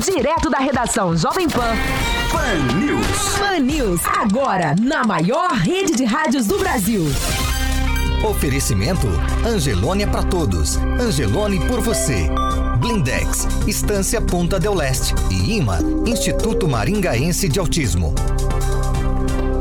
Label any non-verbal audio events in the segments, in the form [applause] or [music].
Direto da redação Jovem Pan. Pan News. Pan News, agora na maior rede de rádios do Brasil. Oferecimento Angelone é para todos. Angelone por você. Blindex, Estância Ponta del Leste e IMA, Instituto Maringaense de Autismo.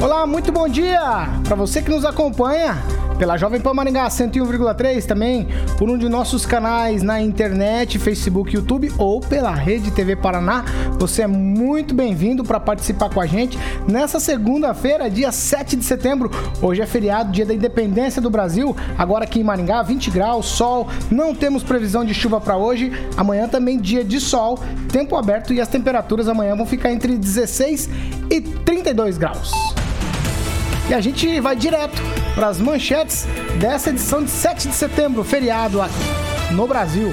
Olá, muito bom dia para você que nos acompanha pela Jovem Pan Maringá 101,3 também por um de nossos canais na internet, Facebook, YouTube ou pela Rede TV Paraná. Você é muito bem-vindo para participar com a gente nessa segunda-feira, dia 7 de setembro. Hoje é feriado, dia da independência do Brasil. Agora aqui em Maringá, 20 graus, sol. Não temos previsão de chuva para hoje. Amanhã também dia de sol, tempo aberto e as temperaturas amanhã vão ficar entre 16 e 32 graus. E a gente vai direto para as manchetes dessa edição de 7 de setembro, feriado no Brasil.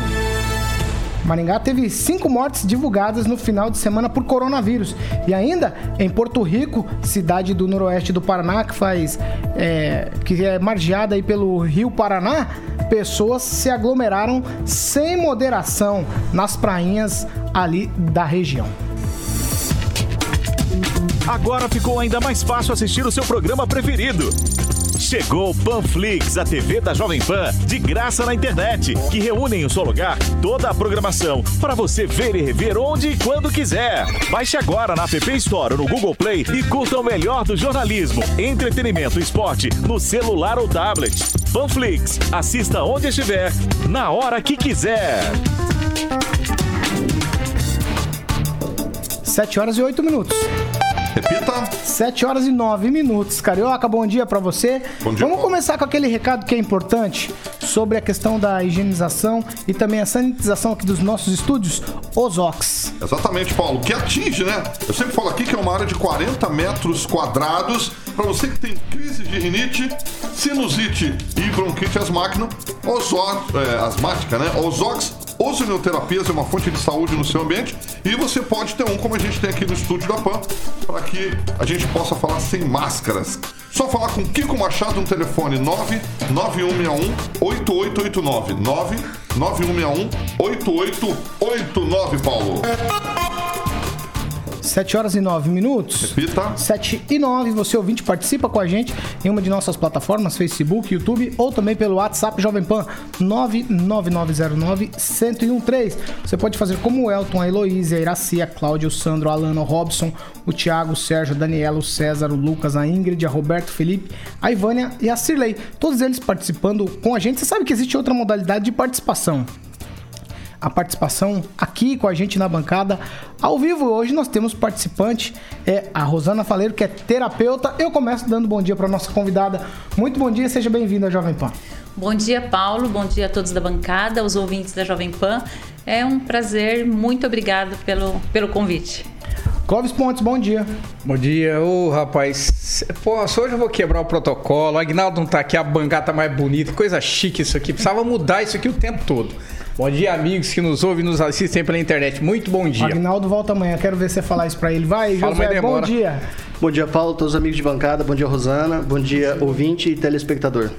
Maringá teve cinco mortes divulgadas no final de semana por coronavírus. E ainda em Porto Rico, cidade do noroeste do Paraná, que faz. É, que é margeada aí pelo Rio Paraná, pessoas se aglomeraram sem moderação nas prainhas ali da região. Agora ficou ainda mais fácil assistir o seu programa preferido. Chegou Panflix, a TV da Jovem Pan, de graça na internet, que reúne em um só lugar toda a programação para você ver e rever onde e quando quiser. Baixe agora na App Store ou no Google Play e curta o melhor do jornalismo, entretenimento e esporte no celular ou tablet. Panflix, assista onde estiver, na hora que quiser. 7 horas e 8 minutos. Repita. 7 horas e 9 minutos. Carioca, bom dia para você. Bom dia, Vamos começar com aquele recado que é importante sobre a questão da higienização e também a sanitização aqui dos nossos estúdios, Ozox. Exatamente, Paulo. Que atinge, né? Eu sempre falo aqui que é uma área de 40 metros quadrados. Para você que tem crise de rinite, sinusite e bronquite asmática, Ozox, é, asmática, né? Ozox Ozonioterapias é uma fonte de saúde no seu ambiente e você pode ter um como a gente tem aqui no estúdio da PAN para que a gente possa falar sem máscaras. Só falar com Kiko Machado no telefone 99161 8889 99161 8889, Paulo. 7 horas e 9 minutos. Repita. 7 e 9, você ouvinte participa com a gente em uma de nossas plataformas, Facebook, YouTube ou também pelo WhatsApp Jovem Pan 99909-1013. Você pode fazer como o Elton, a Heloísa, a Iracia, a Cláudia, o Sandro, a Alana, o Robson, o Thiago, o Sérgio, a Daniela, o César, o Lucas, a Ingrid, a Roberto, o Felipe, a Ivânia e a Cirlei. Todos eles participando com a gente. Você sabe que existe outra modalidade de participação a participação aqui com a gente na bancada ao vivo. Hoje nós temos participante, é a Rosana Faleiro, que é terapeuta. Eu começo dando bom dia para nossa convidada. Muito bom dia, seja bem-vinda, Jovem Pan. Bom dia, Paulo. Bom dia a todos da bancada, aos ouvintes da Jovem Pan. É um prazer. Muito obrigado pelo, pelo convite. Clóvis Pontes, bom dia. Bom dia, ô rapaz. Pô, hoje eu vou quebrar o protocolo. O Agnaldo não tá aqui, a bancada tá mais bonita. Coisa chique isso aqui. Precisava mudar isso aqui o tempo todo. Bom dia, amigos que nos ouvem e nos assistem pela internet. Muito bom dia. Agnaldo volta amanhã, quero ver você falar isso pra ele. Vai, Fala, José, bom dia. Bom dia, Paulo, todos os amigos de bancada. Bom dia, Rosana. Bom dia, ouvinte e telespectador.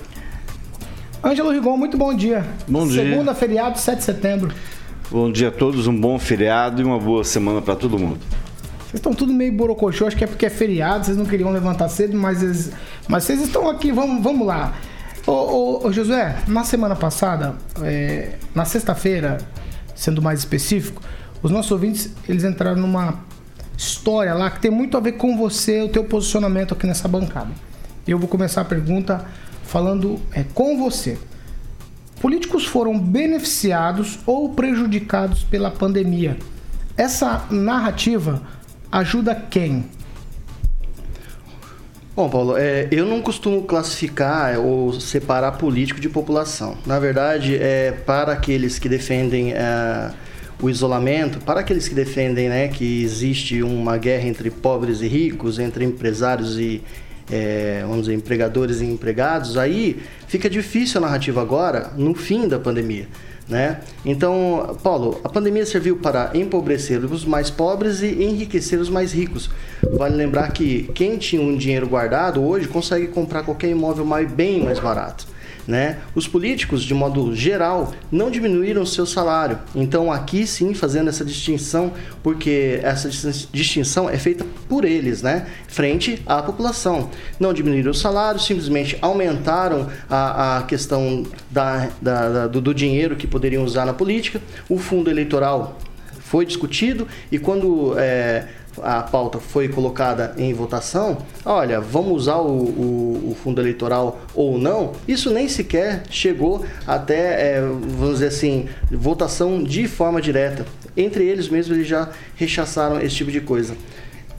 Ângelo Rigon, muito bom dia. Bom dia. Segunda, feriado, 7 de setembro. Bom dia a todos, um bom feriado e uma boa semana para todo mundo. Vocês estão tudo meio borocochô, acho que é porque é feriado, vocês não queriam levantar cedo, mas, eles- mas vocês estão aqui, vamos, vamos lá. Ô, ô, ô, Josué, na semana passada, é, na sexta-feira, sendo mais específico, os nossos ouvintes, eles entraram numa história lá que tem muito a ver com você, o teu posicionamento aqui nessa bancada. Eu vou começar a pergunta falando é, com você. Políticos foram beneficiados ou prejudicados pela pandemia. Essa narrativa ajuda quem? Bom, Paulo, é, eu não costumo classificar ou separar político de população. Na verdade, é para aqueles que defendem é, o isolamento, para aqueles que defendem né, que existe uma guerra entre pobres e ricos, entre empresários e, é, vamos dizer, empregadores e empregados, aí fica difícil a narrativa agora, no fim da pandemia. Né? Então, Paulo, a pandemia serviu para empobrecer os mais pobres e enriquecer os mais ricos. Vale lembrar que quem tinha um dinheiro guardado hoje consegue comprar qualquer imóvel mais, bem mais barato. Né? Os políticos, de modo geral, não diminuíram o seu salário. Então, aqui sim, fazendo essa distinção, porque essa distinção é feita por eles, né? frente à população. Não diminuíram o salário, simplesmente aumentaram a, a questão da, da, da do, do dinheiro que poderiam usar na política. O fundo eleitoral foi discutido e quando é, a pauta foi colocada em votação, olha, vamos usar o, o, o fundo eleitoral ou não, isso nem sequer chegou até, é, vamos dizer assim, votação de forma direta. Entre eles mesmos, eles já rechaçaram esse tipo de coisa.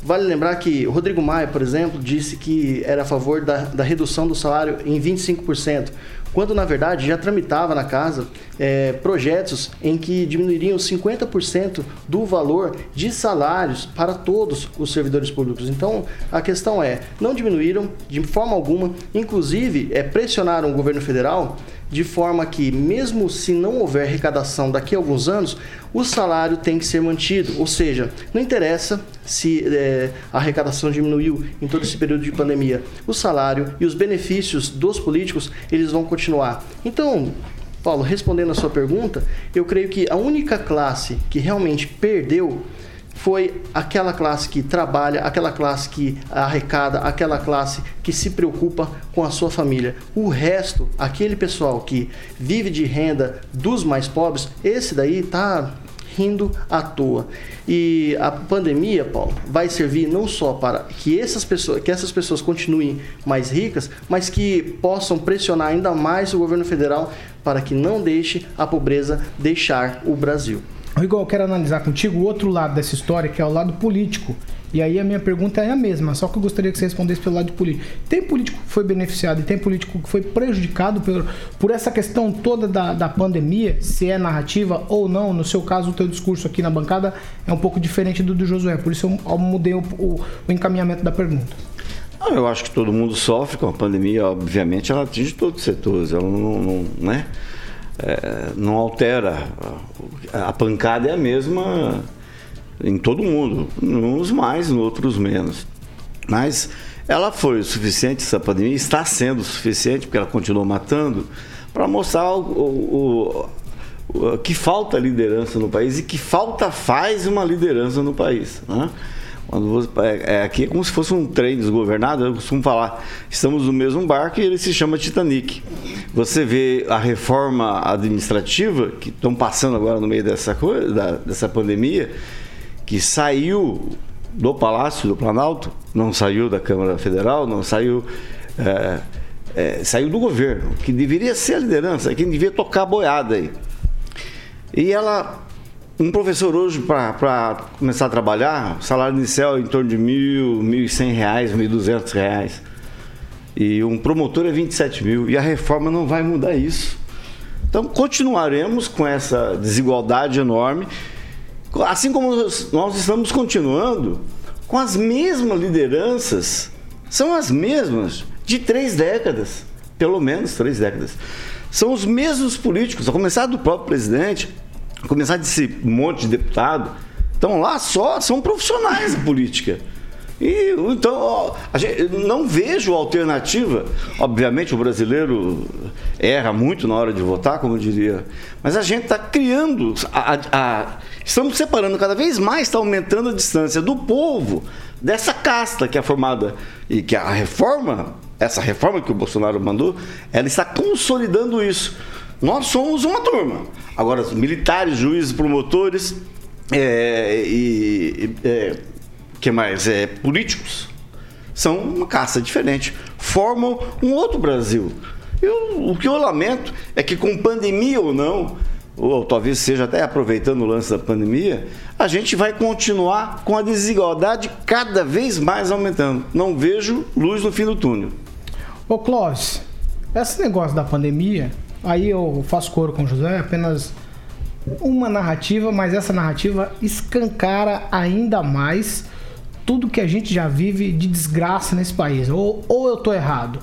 Vale lembrar que Rodrigo Maia, por exemplo, disse que era a favor da, da redução do salário em 25% quando na verdade já tramitava na casa é, projetos em que diminuiriam 50% do valor de salários para todos os servidores públicos. Então a questão é, não diminuíram de forma alguma, inclusive é, pressionaram o governo federal de forma que, mesmo se não houver arrecadação daqui a alguns anos, o salário tem que ser mantido. Ou seja, não interessa se é, a arrecadação diminuiu em todo esse período de pandemia, o salário e os benefícios dos políticos eles vão continuar. Então, Paulo, respondendo a sua pergunta, eu creio que a única classe que realmente perdeu foi aquela classe que trabalha, aquela classe que arrecada, aquela classe que se preocupa com a sua família. O resto, aquele pessoal que vive de renda dos mais pobres, esse daí tá rindo à toa. E a pandemia, Paulo, vai servir não só para que essas pessoas, que essas pessoas continuem mais ricas, mas que possam pressionar ainda mais o governo federal para que não deixe a pobreza deixar o Brasil. Igor, eu quero analisar contigo o outro lado dessa história, que é o lado político. E aí a minha pergunta é a mesma, só que eu gostaria que você respondesse pelo lado político. Tem político que foi beneficiado e tem político que foi prejudicado por, por essa questão toda da, da pandemia, se é narrativa ou não? No seu caso, o teu discurso aqui na bancada é um pouco diferente do do Josué, por isso eu, eu mudei o, o, o encaminhamento da pergunta. eu acho que todo mundo sofre com a pandemia, obviamente ela atinge todos os setores, ela não, não né? É, não altera. A pancada é a mesma em todo mundo, uns mais, outros menos. Mas ela foi o suficiente, essa pandemia está sendo o suficiente, porque ela continua matando, para mostrar o, o, o, o, que falta liderança no país e que falta faz uma liderança no país. Né? Quando é, é, aqui é como se fosse um trem desgovernado, eu costumo falar, estamos no mesmo barco e ele se chama Titanic. Você vê a reforma administrativa que estão passando agora no meio dessa coisa, da, dessa pandemia, que saiu do Palácio do Planalto, não saiu da Câmara Federal, não saiu. É, é, saiu do governo, que deveria ser a liderança, quem devia tocar a boiada aí. E ela um professor hoje, para começar a trabalhar, salário inicial é em torno de mil, mil e cem reais, mil e duzentos reais. E um promotor é 27 mil. E a reforma não vai mudar isso. Então continuaremos com essa desigualdade enorme, assim como nós estamos continuando com as mesmas lideranças, são as mesmas de três décadas, pelo menos três décadas. São os mesmos políticos, a começar do próprio presidente, começar desse monte de deputado, estão lá só, são profissionais da política. E então, ó, gente, não vejo alternativa. Obviamente, o brasileiro erra muito na hora de votar, como eu diria, mas a gente está criando, a, a, estamos separando cada vez mais, está aumentando a distância do povo dessa casta que é formada e que a reforma, essa reforma que o Bolsonaro mandou, ela está consolidando isso. Nós somos uma turma. Agora, militares, juízes, promotores é, e. É, que mais? É, políticos são uma caça diferente. Formam um outro Brasil. Eu, o que eu lamento é que, com pandemia ou não, ou talvez seja até aproveitando o lance da pandemia, a gente vai continuar com a desigualdade cada vez mais aumentando. Não vejo luz no fim do túnel. Ô Clóvis, esse negócio da pandemia Aí eu faço coro com o José, apenas uma narrativa, mas essa narrativa escancara ainda mais tudo que a gente já vive de desgraça nesse país. Ou, ou eu tô errado?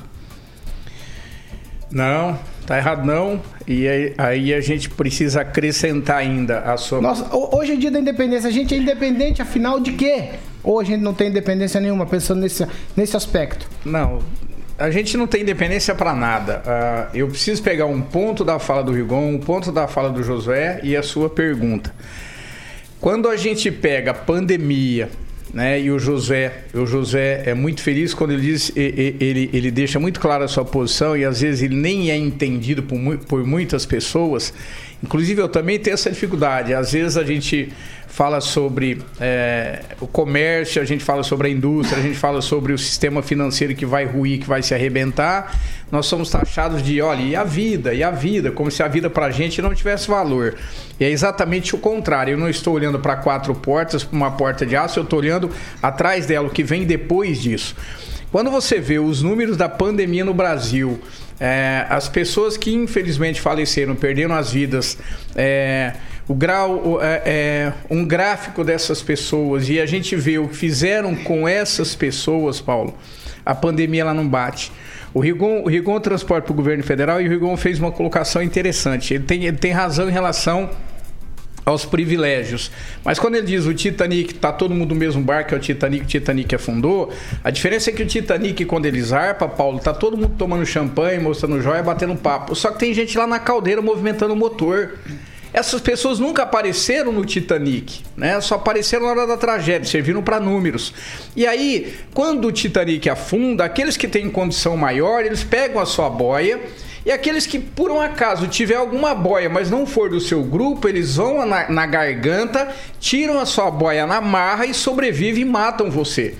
Não, tá errado não. E aí, aí, a gente precisa acrescentar ainda a sua. Nossa, hoje é dia da independência. A gente é independente, afinal de quê? Ou a gente não tem independência nenhuma, pensando nesse, nesse aspecto? Não, a gente não tem independência para nada. Uh, eu preciso pegar um ponto da fala do Rigon, um ponto da fala do Josué e a sua pergunta. Quando a gente pega pandemia, né, e o José, o José é muito feliz quando ele diz, ele, ele deixa muito clara a sua posição e às vezes ele nem é entendido por, por muitas pessoas. Inclusive eu também tenho essa dificuldade. Às vezes a gente fala sobre é, o comércio, a gente fala sobre a indústria, a gente fala sobre o sistema financeiro que vai ruir, que vai se arrebentar. Nós somos taxados de, olha, e a vida, e a vida, como se a vida para a gente não tivesse valor. E é exatamente o contrário. Eu não estou olhando para quatro portas, para uma porta de aço, eu estou olhando atrás dela, o que vem depois disso. Quando você vê os números da pandemia no Brasil, é, as pessoas que infelizmente faleceram, perderam as vidas, é, o grau, é, é, um gráfico dessas pessoas e a gente vê o que fizeram com essas pessoas, Paulo, a pandemia ela não bate. O Rigon, o Rigon transporta para o governo federal e o Rigon fez uma colocação interessante. Ele tem, ele tem razão em relação aos privilégios. Mas quando ele diz o Titanic, tá todo mundo no mesmo barco, é o Titanic, o Titanic afundou, a diferença é que o Titanic, quando ele zarpa, Paulo, tá todo mundo tomando champanhe, mostrando joia, batendo papo. Só que tem gente lá na caldeira movimentando o motor. Essas pessoas nunca apareceram no Titanic, né? Só apareceram na hora da tragédia, serviram para números. E aí, quando o Titanic afunda, aqueles que têm condição maior, eles pegam a sua boia e aqueles que por um acaso tiver alguma boia, mas não for do seu grupo, eles vão na, na garganta, tiram a sua boia na marra e sobrevivem e matam você.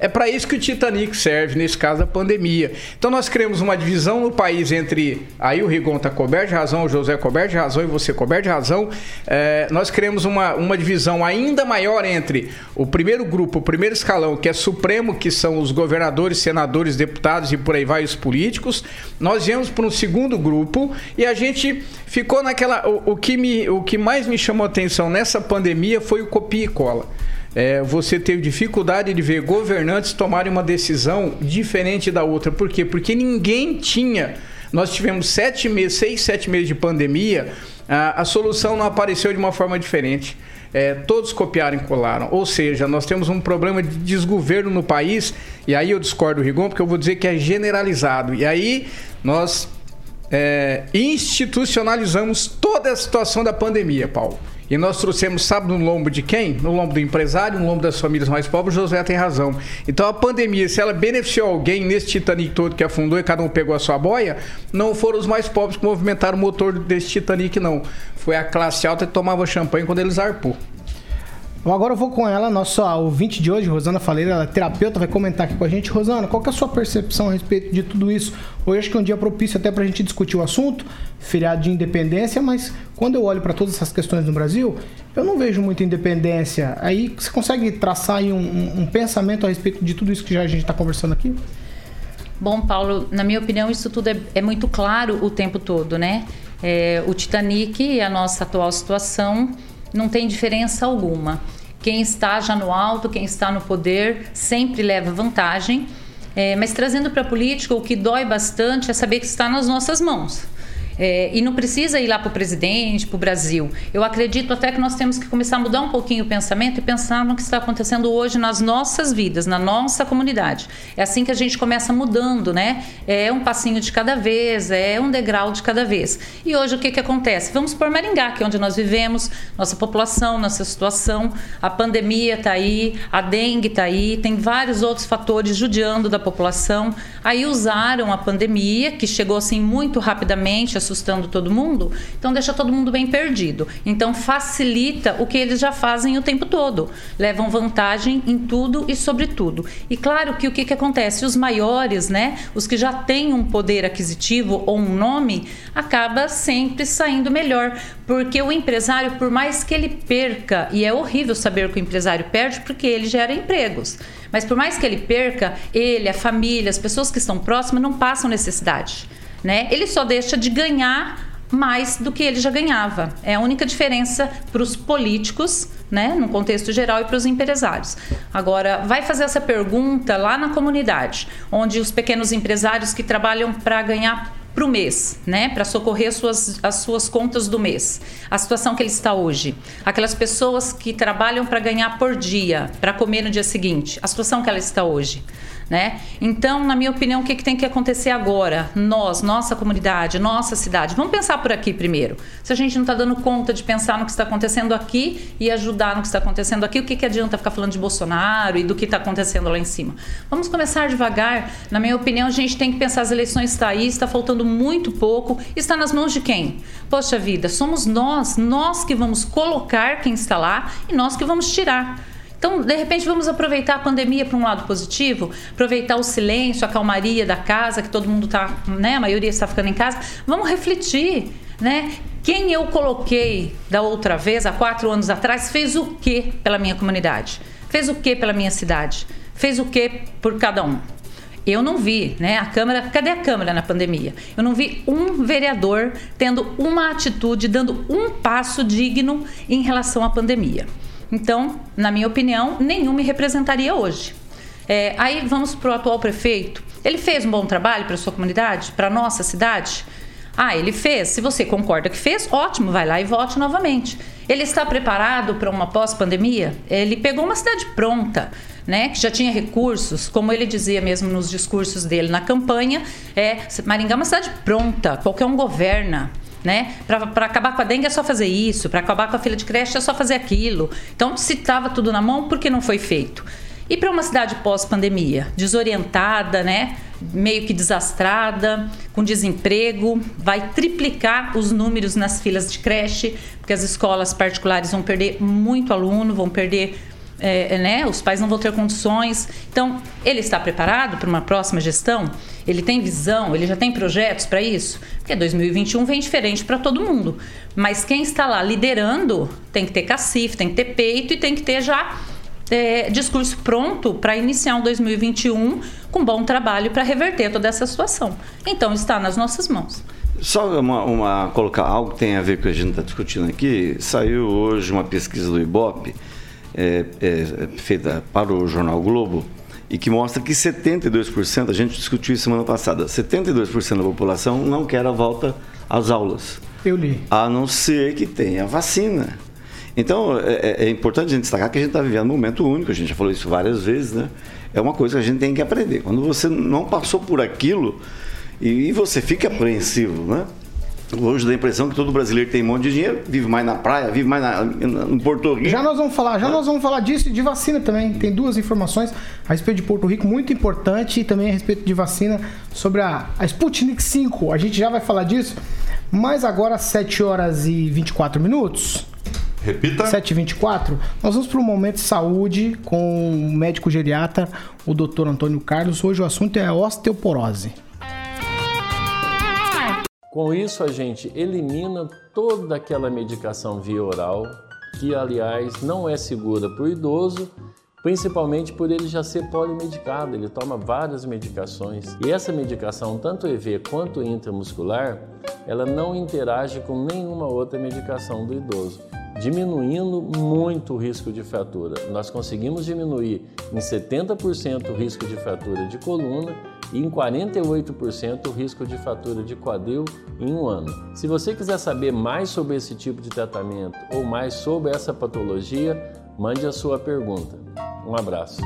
É para isso que o Titanic serve, nesse caso, a pandemia. Então nós criamos uma divisão no país entre. Aí o Rigon está coberto de razão, o José coberto de razão e você coberto de razão. É, nós criamos uma, uma divisão ainda maior entre o primeiro grupo, o primeiro escalão, que é supremo, que são os governadores, senadores, deputados e por aí vai os políticos. Nós viemos para um segundo grupo e a gente ficou naquela. O, o, que me, o que mais me chamou atenção nessa pandemia foi o copia e cola é, você teve dificuldade de ver governantes tomarem uma decisão diferente da outra. Por quê? Porque ninguém tinha. Nós tivemos sete meses, seis, sete meses de pandemia, a, a solução não apareceu de uma forma diferente. É, todos copiaram e colaram. Ou seja, nós temos um problema de desgoverno no país, e aí eu discordo do Rigon, porque eu vou dizer que é generalizado. E aí nós é, institucionalizamos toda a situação da pandemia, Paulo. E nós trouxemos, sabe, no lombo de quem? No lombo do empresário, no lombo das famílias mais pobres, José tem razão. Então a pandemia, se ela beneficiou alguém nesse Titanic todo que afundou e cada um pegou a sua boia, não foram os mais pobres que movimentaram o motor desse Titanic, não. Foi a classe alta que tomava champanhe quando eles zarpou. Bom, agora eu vou com ela, nossa ouvinte de hoje, Rosana Faleira, ela é terapeuta, vai comentar aqui com a gente. Rosana, qual é a sua percepção a respeito de tudo isso? Hoje acho que é um dia propício até para a gente discutir o assunto, feriado de independência, mas quando eu olho para todas essas questões no Brasil, eu não vejo muita independência. Aí você consegue traçar aí um, um, um pensamento a respeito de tudo isso que já a gente está conversando aqui? Bom, Paulo, na minha opinião, isso tudo é, é muito claro o tempo todo, né? É, o Titanic e a nossa atual situação não tem diferença alguma. Quem está já no alto, quem está no poder, sempre leva vantagem. É, mas trazendo para a política, o que dói bastante é saber que está nas nossas mãos. É, e não precisa ir lá para o presidente, para o Brasil. Eu acredito até que nós temos que começar a mudar um pouquinho o pensamento e pensar no que está acontecendo hoje nas nossas vidas, na nossa comunidade. É assim que a gente começa mudando, né? É um passinho de cada vez, é um degrau de cada vez. E hoje o que, que acontece? Vamos por Maringá, que é onde nós vivemos, nossa população, nossa situação. A pandemia está aí, a dengue está aí, tem vários outros fatores judiando da população. Aí usaram a pandemia, que chegou assim muito rapidamente, assustando todo mundo, então deixa todo mundo bem perdido. Então facilita o que eles já fazem o tempo todo. Levam vantagem em tudo e sobre tudo. E claro que o que, que acontece? Os maiores, né? Os que já têm um poder aquisitivo ou um nome, acaba sempre saindo melhor. Porque o empresário, por mais que ele perca, e é horrível saber que o empresário perde porque ele gera empregos. Mas por mais que ele perca, ele, a família, as pessoas que estão próximas não passam necessidade né? Ele só deixa de ganhar mais do que ele já ganhava. É a única diferença para os políticos, né, no contexto geral, e para os empresários. Agora, vai fazer essa pergunta lá na comunidade, onde os pequenos empresários que trabalham para ganhar para o mês, né, para socorrer as suas, as suas contas do mês. A situação que ele está hoje. Aquelas pessoas que trabalham para ganhar por dia, para comer no dia seguinte. A situação que ela está hoje né? Então, na minha opinião, o que, que tem que acontecer agora? Nós, nossa comunidade, nossa cidade, vamos pensar por aqui primeiro. Se a gente não está dando conta de pensar no que está acontecendo aqui e ajudar no que está acontecendo aqui, o que, que adianta ficar falando de Bolsonaro e do que está acontecendo lá em cima? Vamos começar devagar. Na minha opinião, a gente tem que pensar as eleições está aí, está faltando muito pouco, está nas mãos de quem? Poxa vida, somos nós, nós que vamos colocar quem está lá e nós que vamos tirar. Então, de repente, vamos aproveitar a pandemia para um lado positivo, aproveitar o silêncio, a calmaria da casa, que todo mundo está, né? A maioria está ficando em casa. Vamos refletir, né? Quem eu coloquei da outra vez, há quatro anos atrás, fez o que pela minha comunidade? Fez o que pela minha cidade? Fez o que por cada um? Eu não vi, né? A Câmara, cadê a Câmara na pandemia? Eu não vi um vereador tendo uma atitude, dando um passo digno em relação à pandemia. Então, na minha opinião, nenhum me representaria hoje. É, aí vamos para o atual prefeito. Ele fez um bom trabalho para a sua comunidade, para a nossa cidade? Ah, ele fez. Se você concorda que fez, ótimo, vai lá e vote novamente. Ele está preparado para uma pós-pandemia? Ele pegou uma cidade pronta, né, que já tinha recursos, como ele dizia mesmo nos discursos dele na campanha, é Maringá é uma cidade pronta, qualquer um governa né? Para acabar com a dengue é só fazer isso, para acabar com a fila de creche é só fazer aquilo. Então, se estava tudo na mão, por que não foi feito? E para uma cidade pós-pandemia, desorientada, né? meio que desastrada, com desemprego, vai triplicar os números nas filas de creche, porque as escolas particulares vão perder muito aluno, vão perder é, né? Os pais não vão ter condições. Então, ele está preparado para uma próxima gestão? Ele tem visão? Ele já tem projetos para isso? Porque 2021 vem diferente para todo mundo. Mas quem está lá liderando tem que ter cacife, tem que ter peito e tem que ter já é, discurso pronto para iniciar um 2021 com bom trabalho para reverter toda essa situação. Então, está nas nossas mãos. Só uma, uma, colocar algo que tem a ver com o que a gente está discutindo aqui. Saiu hoje uma pesquisa do IBOP é, é, feita para o jornal Globo e que mostra que 72%, a gente discutiu isso semana passada, 72% da população não quer a volta às aulas. Eu li. A não ser que tenha vacina. Então, é, é, é importante a gente destacar que a gente está vivendo um momento único, a gente já falou isso várias vezes, né? É uma coisa que a gente tem que aprender. Quando você não passou por aquilo e, e você fica apreensivo, né? Hoje dá a impressão que todo brasileiro tem um monte de dinheiro, vive mais na praia, vive mais na, no Porto Rico. Já nós vamos falar, já nós vamos falar disso e de vacina também. Tem duas informações a respeito de Porto Rico muito importante e também a respeito de vacina sobre a, a Sputnik 5. A gente já vai falar disso, mas agora 7 horas e 24 minutos. Repita. 7h24. Nós vamos para o momento de saúde com o médico geriatra, o doutor Antônio Carlos. Hoje o assunto é osteoporose. Com isso, a gente elimina toda aquela medicação via oral, que aliás não é segura para o idoso, principalmente por ele já ser polimedicado, ele toma várias medicações. E essa medicação, tanto EV quanto intramuscular, ela não interage com nenhuma outra medicação do idoso diminuindo muito o risco de fratura. Nós conseguimos diminuir em 70% o risco de fratura de coluna e em 48% o risco de fratura de quadril em um ano. Se você quiser saber mais sobre esse tipo de tratamento ou mais sobre essa patologia, mande a sua pergunta. Um abraço.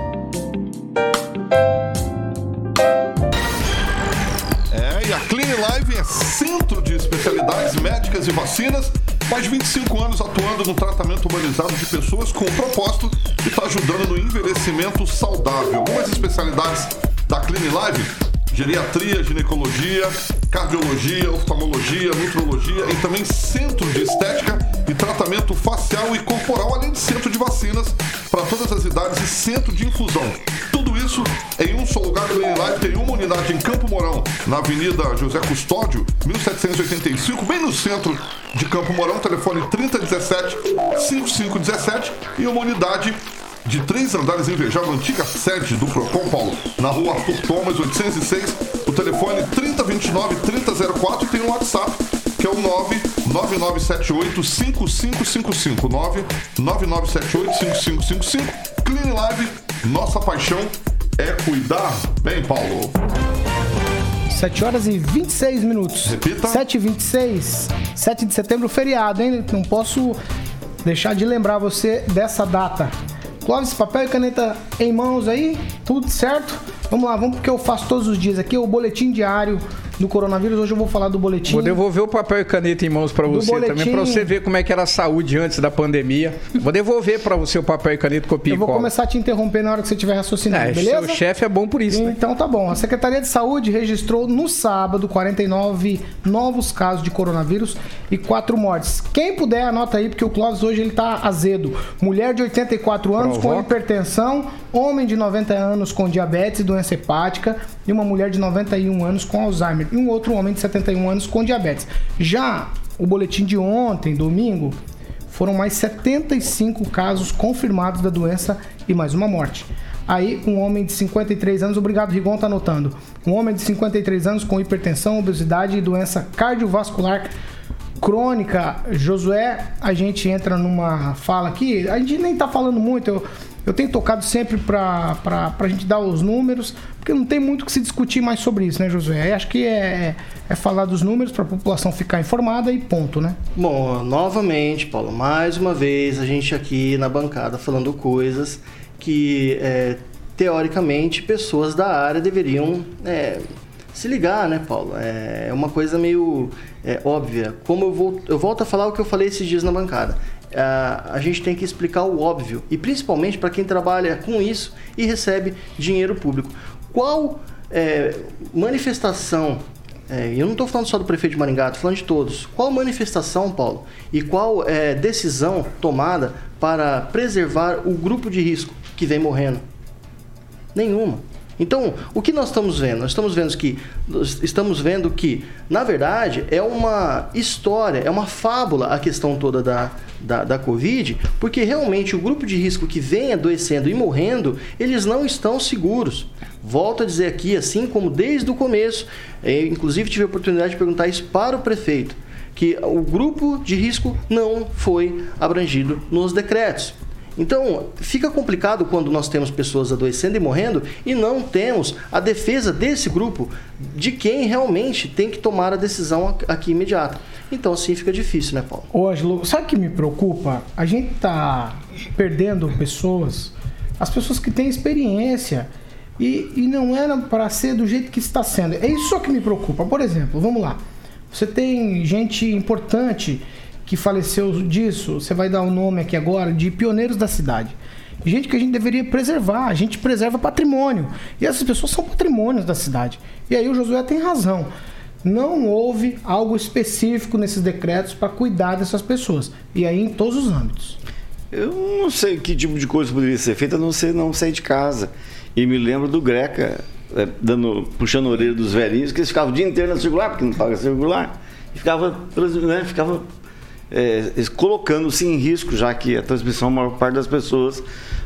É, e a Clean Live é centro de especialidades médicas e vacinas mais de 25 anos atuando no tratamento humanizado de pessoas com o propósito de estar ajudando no envelhecimento saudável. Algumas especialidades da Clean Live geriatria, ginecologia, cardiologia, oftalmologia, nutrologia e também centro de estética e tratamento facial e corporal, além de centro de vacinas para todas as idades e centro de infusão. Tudo isso em um só lugar. Clean Life tem uma unidade em Campo Mourão, na Avenida José Custódio, 1785, bem no centro de Campo Mourão, telefone 3017 5517 e uma unidade de três andares em Vejão, antiga sede do Procon Paulo, na rua Arthur Thomas, 806, o telefone 3029-3004 tem um WhatsApp que é o 99978-5555. 99978-5555. Clean Live, nossa paixão é cuidar. Bem, Paulo. 7 horas e 26 minutos. Repita. 7 e 26 7 de setembro, feriado, hein? Não posso deixar de lembrar você dessa data. Clóvis, papel e caneta em mãos aí, tudo certo? Vamos lá, vamos porque eu faço todos os dias aqui o boletim diário do coronavírus. Hoje eu vou falar do boletim. Vou devolver o papel e caneta em mãos para você boletim. também, para você ver como é que era a saúde antes da pandemia. Vou devolver para você o papel e caneta, copia Eu e vou começar a te interromper na hora que você estiver raciocinando, É, beleza? seu chefe é bom por isso, né? Então tá bom. A Secretaria de Saúde registrou no sábado 49 novos casos de coronavírus e 4 mortes. Quem puder, anota aí, porque o Clóvis hoje ele tá azedo. Mulher de 84 anos com Provoca. hipertensão, homem de 90 anos com diabetes e doença hepática e uma mulher de 91 anos com Alzheimer e um outro homem de 71 anos com diabetes. Já o boletim de ontem, domingo, foram mais 75 casos confirmados da doença e mais uma morte. Aí, um homem de 53 anos, obrigado, Rigon tá anotando. Um homem de 53 anos com hipertensão, obesidade e doença cardiovascular crônica. Josué, a gente entra numa fala aqui, a gente nem tá falando muito, eu, eu tenho tocado sempre pra, pra gente dar os números, porque não tem muito que se discutir mais sobre isso, né, Josué? Eu acho que é, é falar dos números pra população ficar informada e ponto, né? Bom, novamente, Paulo, mais uma vez a gente aqui na bancada falando coisas que, é, teoricamente, pessoas da área deveriam é, se ligar, né, Paulo? É uma coisa meio é, óbvia. Como eu, vou, eu volto a falar o que eu falei esses dias na bancada. Ah, a gente tem que explicar o óbvio, e principalmente para quem trabalha com isso e recebe dinheiro público. Qual é, manifestação é, eu não estou falando só do prefeito de Maringá, estou falando de todos. Qual manifestação, Paulo, e qual é, decisão tomada para preservar o grupo de risco que vem morrendo? Nenhuma. Então, o que nós estamos vendo? Nós estamos vendo que estamos vendo que, na verdade, é uma história, é uma fábula a questão toda da, da, da Covid, porque realmente o grupo de risco que vem adoecendo e morrendo, eles não estão seguros. Volto a dizer aqui, assim como desde o começo, eh, inclusive tive a oportunidade de perguntar isso para o prefeito, que o grupo de risco não foi abrangido nos decretos. Então, fica complicado quando nós temos pessoas adoecendo e morrendo e não temos a defesa desse grupo de quem realmente tem que tomar a decisão aqui imediata. Então, assim fica difícil, né, Paulo? Ô, Angelo, sabe o que me preocupa? A gente tá perdendo pessoas, as pessoas que têm experiência. E, e não era para ser do jeito que está sendo. É isso que me preocupa. Por exemplo, vamos lá. Você tem gente importante que faleceu disso. Você vai dar o nome aqui agora de pioneiros da cidade. Gente que a gente deveria preservar. A gente preserva patrimônio. E essas pessoas são patrimônios da cidade. E aí o Josué tem razão. Não houve algo específico nesses decretos para cuidar dessas pessoas. E aí em todos os âmbitos. Eu não sei que tipo de coisa poderia ser feita, a não ser não sair de casa. E me lembro do Greca, é, dando, puxando a orelha dos velhinhos, que eles ficavam o dia inteiro na circular, porque não paga circular, e ficava, né, ficava é, colocando-se em risco, já que a transmissão, a maior parte das pessoas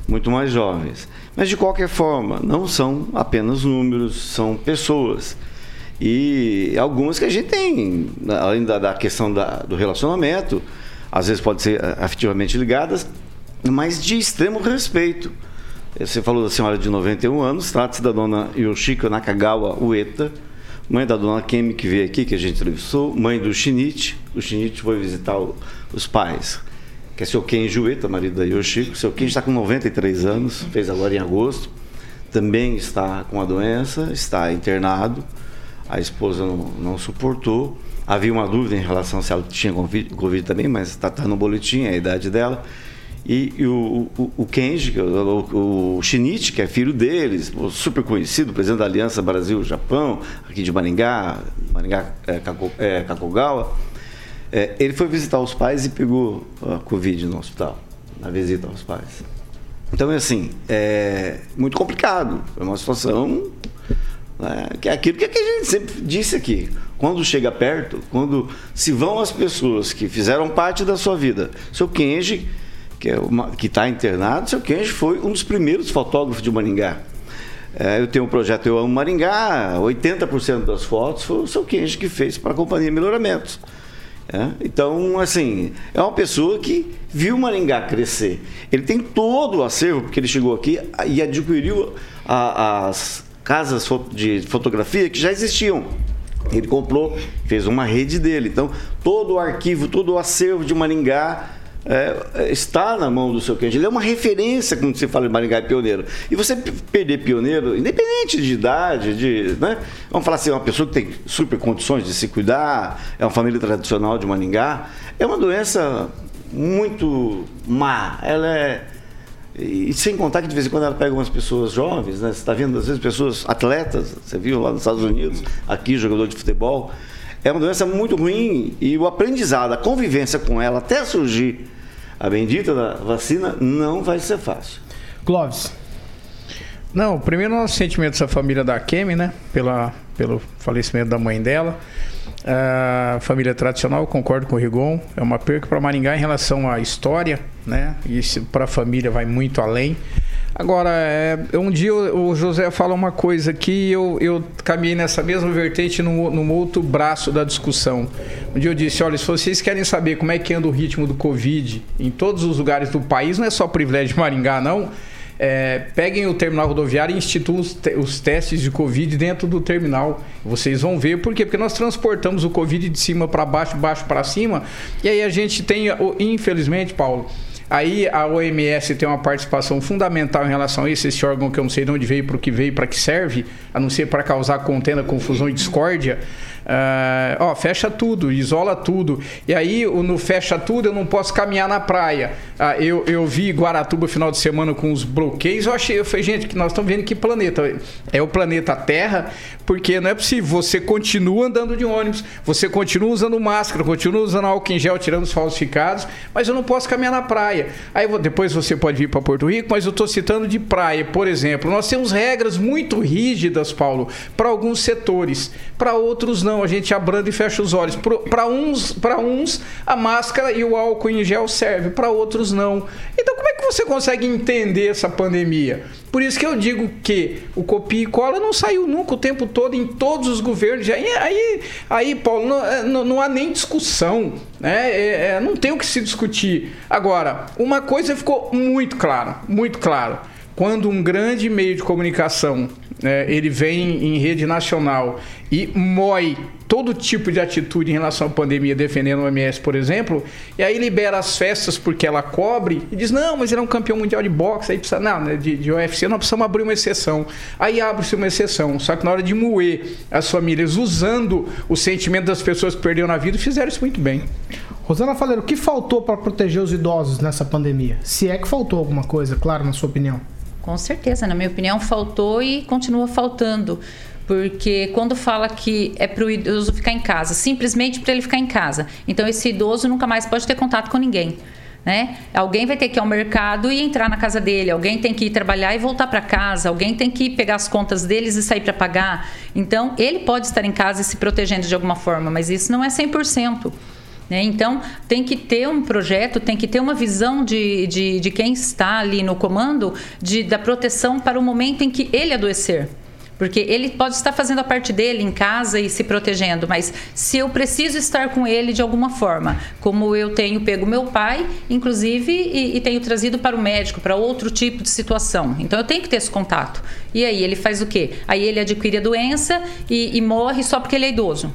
muito mais jovens. Mas, de qualquer forma, não são apenas números, são pessoas. E algumas que a gente tem, além da, da questão da- do relacionamento, às vezes pode ser ah, afetivamente ligadas, mas de extremo respeito. Você falou da senhora de 91 anos, trata-se da dona Yoshiko Nakagawa Ueta, mãe da dona Kemi, que veio aqui, que a gente entrevistou, mãe do Shinichi. O Shinichi foi visitar o- os pais, que é seu Kenji Ueta, marido da Yoshiko. Seu Kenji está com 93 anos, fez agora em agosto. Também está com a doença, está internado. A esposa não, não suportou. Havia uma dúvida em relação se ela tinha Covid, Covid também, mas está tá no boletim, é a idade dela. E, e o, o, o Kenji, o, o, Shinichi, que é filho deles, super conhecido, presidente da Aliança Brasil-Japão, aqui de Maringá, Maringá é, é, Kakogawa, é, ele foi visitar os pais e pegou a Covid no hospital, na visita aos pais. Então, é assim, é muito complicado. É uma situação né, que é aquilo que a gente sempre disse aqui. Quando chega perto, quando se vão as pessoas que fizeram parte da sua vida, seu Kenji, que é está internado, seu Kenji foi um dos primeiros fotógrafos de Maringá. É, eu tenho um projeto Eu Amo Maringá, 80% das fotos foi o seu Kenji que fez para a Companhia Melhoramentos. É, Então, assim, é uma pessoa que viu Maringá crescer. Ele tem todo o acervo, porque ele chegou aqui e adquiriu a- as casas de fotografia que já existiam. Ele comprou, fez uma rede dele. Então, todo o arquivo, todo o acervo de Maringá é, está na mão do seu cliente. Ele é uma referência quando você fala em Maringá é pioneiro. E você perder pioneiro, independente de idade, de, né? vamos falar assim, uma pessoa que tem super condições de se cuidar, é uma família tradicional de Maringá, é uma doença muito má. Ela é. E sem contar que de vez em quando ela pega umas pessoas jovens, né? Você está vendo, às vezes, pessoas atletas, você viu lá nos Estados Unidos, aqui, jogador de futebol. É uma doença muito ruim e o aprendizado, a convivência com ela até surgir a bendita da vacina não vai ser fácil. Clóvis. Não, primeiro nosso sentimento à família da Kemi, né? Pela, pelo falecimento da mãe dela. A família tradicional, concordo com o Rigon, é uma perca para Maringá em relação à história, né? E para a família vai muito além. Agora, é, um dia o José fala uma coisa que eu, eu caminhei nessa mesma vertente no, no outro braço da discussão. Um dia eu disse: olha, se vocês querem saber como é que anda o ritmo do Covid em todos os lugares do país, não é só privilégio de Maringá, não. É, peguem o terminal rodoviário e instituam os, te os, testes de Covid dentro do terminal. Vocês vão ver por quê? Porque nós transportamos o Covid de cima para baixo, baixo para cima, e aí a gente tem, infelizmente, Paulo, Aí a OMS tem uma participação fundamental em relação a isso, esse órgão que eu não sei de onde veio, para o que veio, para que serve, a não ser para causar contenda, confusão e discórdia. Uh, ó, fecha tudo, isola tudo. E aí, no fecha tudo, eu não posso caminhar na praia. Uh, eu, eu vi Guaratuba final de semana com os bloqueios. Eu achei, eu falei, gente, que nós estamos vendo que planeta. É o planeta Terra, porque não é possível. Você continua andando de ônibus, você continua usando máscara, continua usando álcool em gel, tirando os falsificados, mas eu não posso caminhar na praia. Aí depois você pode vir para Porto Rico, mas eu estou citando de praia, por exemplo. Nós temos regras muito rígidas, Paulo, para alguns setores, para outros não não, a gente abranda e fecha os olhos. Para uns, para uns, a máscara e o álcool em gel serve, para outros não. Então, como é que você consegue entender essa pandemia? Por isso que eu digo que o copia e cola não saiu nunca o tempo todo em todos os governos. Aí, aí, aí Paulo, não, é, não, não há nem discussão. Né? É, é, não tem o que se discutir. Agora, uma coisa ficou muito clara, muito claro. Quando um grande meio de comunicação é, ele vem em rede nacional e mói todo tipo de atitude em relação à pandemia, defendendo o OMS, por exemplo, e aí libera as festas porque ela cobre e diz: não, mas ele é um campeão mundial de boxe, aí precisa, não, né, de, de UFC, não precisamos abrir uma exceção. Aí abre-se uma exceção, só que na hora de moer as famílias usando o sentimento das pessoas que perderam a vida, fizeram isso muito bem. Rosana Faleiro, o que faltou para proteger os idosos nessa pandemia? Se é que faltou alguma coisa, claro, na sua opinião. Com certeza, na minha opinião, faltou e continua faltando. Porque quando fala que é para o idoso ficar em casa, simplesmente para ele ficar em casa. Então, esse idoso nunca mais pode ter contato com ninguém. Né? Alguém vai ter que ir ao mercado e entrar na casa dele, alguém tem que ir trabalhar e voltar para casa, alguém tem que pegar as contas deles e sair para pagar. Então, ele pode estar em casa e se protegendo de alguma forma, mas isso não é 100%. Né? Então, tem que ter um projeto, tem que ter uma visão de, de, de quem está ali no comando de, da proteção para o momento em que ele adoecer. Porque ele pode estar fazendo a parte dele em casa e se protegendo, mas se eu preciso estar com ele de alguma forma, como eu tenho pego meu pai, inclusive, e, e tenho trazido para o médico, para outro tipo de situação. Então eu tenho que ter esse contato. E aí ele faz o quê? Aí ele adquire a doença e, e morre só porque ele é idoso.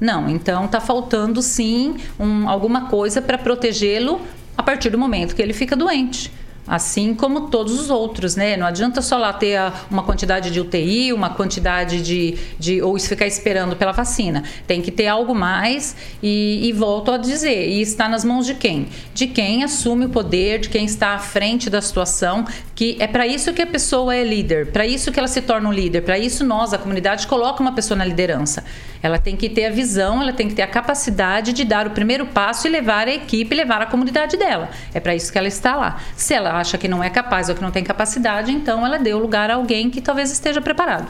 Não, então está faltando sim um, alguma coisa para protegê-lo a partir do momento que ele fica doente. Assim como todos os outros, né? Não adianta só lá ter uma quantidade de UTI, uma quantidade de, de ou ficar esperando pela vacina. Tem que ter algo mais e, e volto a dizer, e está nas mãos de quem? De quem assume o poder, de quem está à frente da situação, que é para isso que a pessoa é líder, para isso que ela se torna um líder, para isso nós, a comunidade, coloca uma pessoa na liderança. Ela tem que ter a visão, ela tem que ter a capacidade de dar o primeiro passo e levar a equipe, levar a comunidade dela. É para isso que ela está lá. Se ela acha que não é capaz ou que não tem capacidade, então ela deu lugar a alguém que talvez esteja preparado.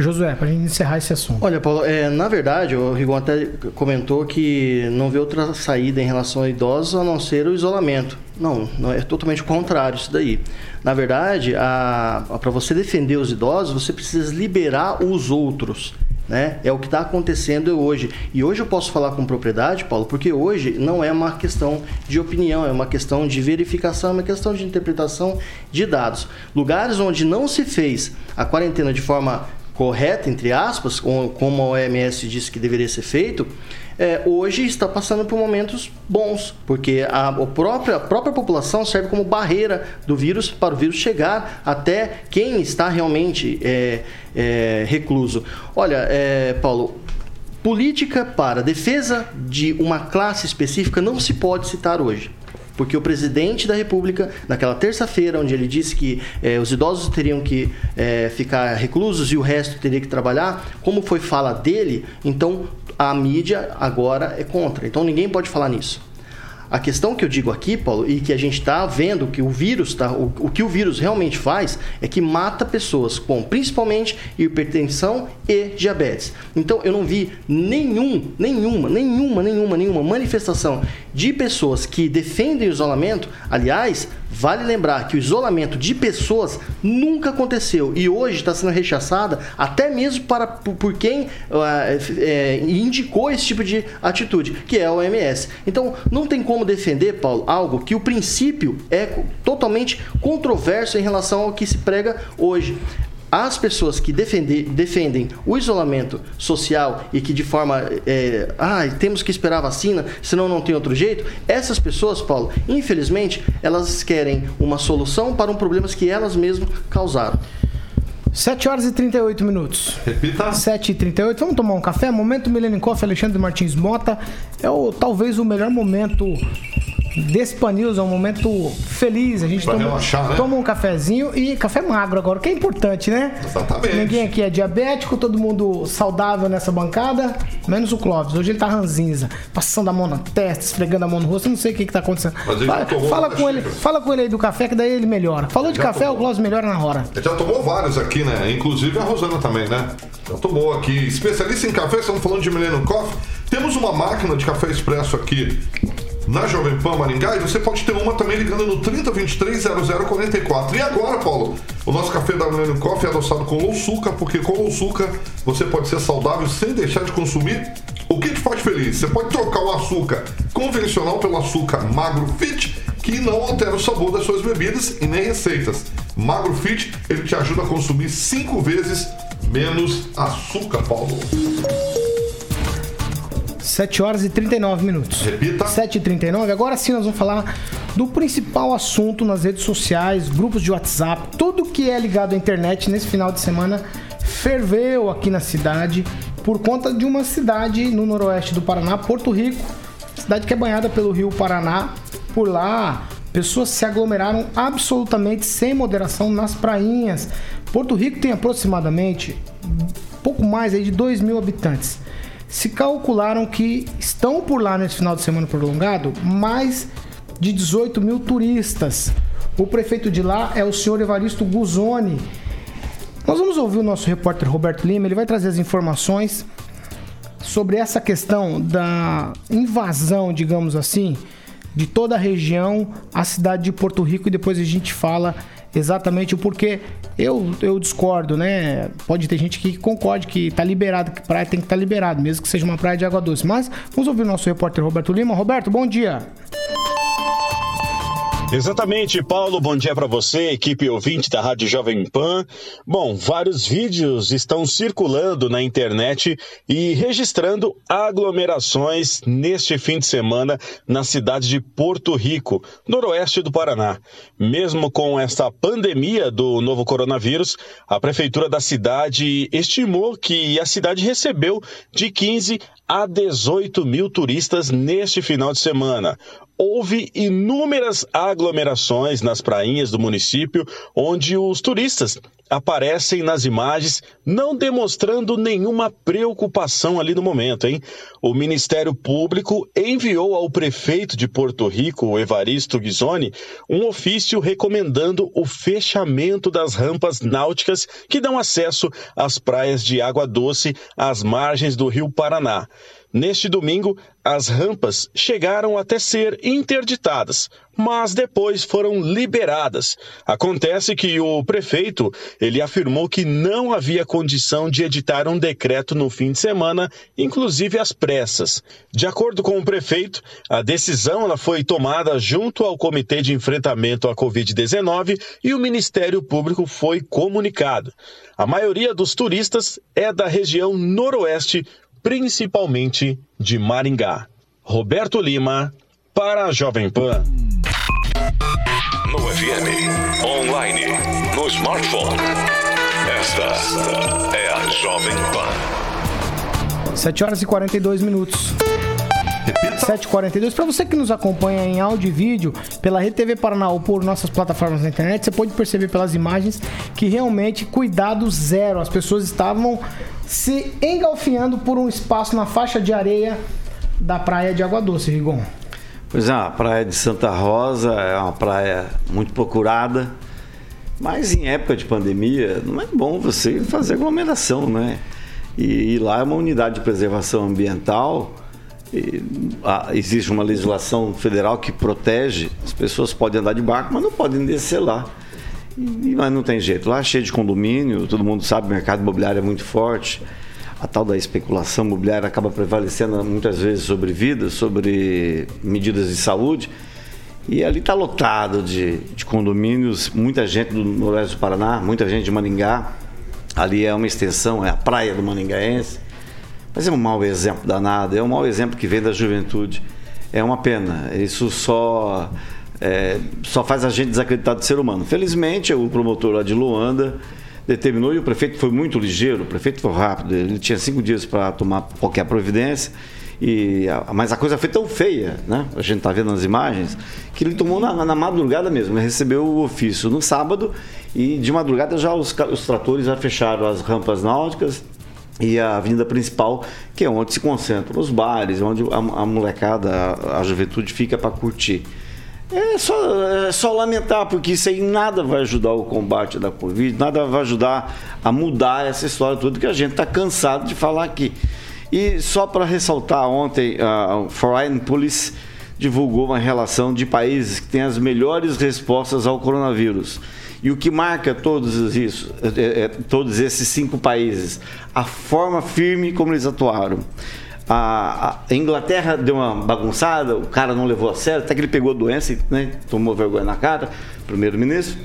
Josué, para a gente encerrar esse assunto. Olha, Paulo, é, na verdade, o Rigon até comentou que não vê outra saída em relação a idosos a não ser o isolamento. Não, não é totalmente o contrário isso daí. Na verdade, para você defender os idosos, você precisa liberar os outros. Né? É o que está acontecendo hoje. E hoje eu posso falar com propriedade, Paulo, porque hoje não é uma questão de opinião, é uma questão de verificação, é uma questão de interpretação de dados. Lugares onde não se fez a quarentena de forma correta, entre aspas, como a OMS disse que deveria ser feito, é, hoje está passando por momentos bons, porque a, a, própria, a própria população serve como barreira do vírus para o vírus chegar até quem está realmente é, é, recluso. Olha, é, Paulo, política para defesa de uma classe específica não se pode citar hoje porque o presidente da República, naquela terça-feira, onde ele disse que eh, os idosos teriam que eh, ficar reclusos e o resto teria que trabalhar, como foi fala dele, então a mídia agora é contra. Então ninguém pode falar nisso. A questão que eu digo aqui, Paulo, e que a gente está vendo que o vírus, tá, o, o, que o vírus realmente faz é que mata pessoas com principalmente hipertensão e diabetes. Então eu não vi nenhum, nenhuma, nenhuma, nenhuma, nenhuma manifestação de pessoas que defendem o isolamento. Aliás, Vale lembrar que o isolamento de pessoas nunca aconteceu e hoje está sendo rechaçada até mesmo para, por, por quem é, indicou esse tipo de atitude, que é a OMS. Então, não tem como defender, Paulo, algo que o princípio é totalmente controverso em relação ao que se prega hoje as pessoas que defender, defendem o isolamento social e que de forma é, ah, temos que esperar a vacina, senão não tem outro jeito, essas pessoas, Paulo, infelizmente, elas querem uma solução para um problema que elas mesmas causaram. 7 horas e 38 minutos. Repita. 7 e 38 Vamos tomar um café? Momento Millennium Coffee, Alexandre Martins Mota. É o, talvez o melhor momento desse News é um momento feliz. A gente toma, relaxar, né? toma um cafezinho e café magro agora, que é importante, né? Exatamente. Ninguém aqui é diabético, todo mundo saudável nessa bancada, menos o Clóvis. Hoje ele tá ranzinza, passando a mão na testa, esfregando a mão no rosto, não sei o que, que tá acontecendo. Fala, fala com ele, fala com ele aí do café, que daí ele melhora. Falou de café, tomou. o Clóvis melhora na hora. Ele já tomou vários aqui, né? Inclusive a Rosana também, né? Já tomou aqui. Especialista em café, estamos falando de Millennium Coffee. Temos uma máquina de café expresso aqui na Jovem Pan Maringá e você pode ter uma também ligando no 3023 0044. E agora, Paulo, o nosso café da Millennium Coffee é adoçado com louçuca, porque com louçuca você pode ser saudável sem deixar de consumir o que te faz feliz. Você pode trocar o açúcar convencional pelo açúcar Magro Fit, que não altera o sabor das suas bebidas e nem receitas. Magro Fit, ele te ajuda a consumir cinco vezes menos açúcar, Paulo. 7 horas e 39 minutos. Repita. 7 e 39. Agora sim nós vamos falar do principal assunto nas redes sociais, grupos de WhatsApp, tudo que é ligado à internet nesse final de semana ferveu aqui na cidade por conta de uma cidade no noroeste do Paraná, Porto Rico, cidade que é banhada pelo rio Paraná. Por lá, pessoas se aglomeraram absolutamente sem moderação nas prainhas. Porto Rico tem aproximadamente pouco mais aí de 2 mil habitantes se calcularam que estão por lá nesse final de semana prolongado mais de 18 mil turistas. O prefeito de lá é o senhor Evaristo Guzoni. Nós vamos ouvir o nosso repórter Roberto Lima, ele vai trazer as informações sobre essa questão da invasão, digamos assim, de toda a região à cidade de Porto Rico e depois a gente fala exatamente o porquê. Eu, eu discordo, né? Pode ter gente que concorde que tá liberado, que praia tem que estar tá liberado, mesmo que seja uma praia de água doce. Mas vamos ouvir o nosso repórter Roberto Lima. Roberto, bom dia. Exatamente, Paulo. Bom dia para você, equipe ouvinte da Rádio Jovem Pan. Bom, vários vídeos estão circulando na internet e registrando aglomerações neste fim de semana na cidade de Porto Rico, noroeste do Paraná. Mesmo com esta pandemia do novo coronavírus, a prefeitura da cidade estimou que a cidade recebeu de 15 a 18 mil turistas neste final de semana houve inúmeras aglomerações nas prainhas do município, onde os turistas aparecem nas imagens, não demonstrando nenhuma preocupação ali no momento, hein? O Ministério Público enviou ao prefeito de Porto Rico, Evaristo Ghisoni, um ofício recomendando o fechamento das rampas náuticas que dão acesso às praias de água doce às margens do Rio Paraná. Neste domingo, as rampas chegaram até ser interditadas, mas depois foram liberadas. Acontece que o prefeito, ele afirmou que não havia condição de editar um decreto no fim de semana, inclusive às pressas. De acordo com o prefeito, a decisão ela foi tomada junto ao Comitê de Enfrentamento à Covid-19 e o Ministério Público foi comunicado. A maioria dos turistas é da região noroeste principalmente de Maringá. Roberto Lima, para a Jovem Pan. No FM, online, no smartphone. Esta é a Jovem Pan. 7 horas e 42 minutos. Repita. 7h42. Para você que nos acompanha em áudio e vídeo pela Rede TV Paraná ou por nossas plataformas na internet, você pode perceber pelas imagens que realmente cuidado zero. As pessoas estavam se engalfinhando por um espaço na faixa de areia da praia de Água Doce, Rigon. Pois é, a praia de Santa Rosa é uma praia muito procurada, mas em época de pandemia não é bom você fazer aglomeração, né? E, e lá é uma unidade de preservação ambiental. Existe uma legislação federal que protege, as pessoas podem andar de barco, mas não podem descer lá. E- mas não tem jeito, lá é cheio de condomínio, todo mundo sabe, o mercado imobiliário é muito forte. A tal da especulação imobiliária acaba prevalecendo muitas vezes sobre vidas, sobre medidas de saúde. E ali está lotado de, de condomínios, muita gente do Noroeste do Paraná, muita gente de Maringá. Ali é uma extensão, é a praia do Maringaense. Mas é um mau exemplo danado, é um mau exemplo que vem da juventude. É uma pena. Isso só, é, só faz a gente desacreditar do ser humano. Felizmente, o promotor lá de Luanda determinou e o prefeito foi muito ligeiro, o prefeito foi rápido, ele tinha cinco dias para tomar qualquer providência. E, mas a coisa foi tão feia, né? A gente está vendo nas imagens, que ele tomou na, na madrugada mesmo. Ele recebeu o ofício no sábado e de madrugada já os, os tratores já fecharam as rampas náuticas e a avenida principal, que é onde se concentram os bares, onde a, a molecada, a, a juventude fica para curtir. É só, é só lamentar, porque isso aí nada vai ajudar o combate da Covid, nada vai ajudar a mudar essa história toda que a gente está cansado de falar aqui. E só para ressaltar, ontem a Foreign Police divulgou uma relação de países que têm as melhores respostas ao coronavírus. E o que marca todos isso, é, é, todos esses cinco países, a forma firme como eles atuaram. A, a Inglaterra deu uma bagunçada, o cara não levou a sério, até que ele pegou a doença e né, tomou vergonha na cara, primeiro-ministro.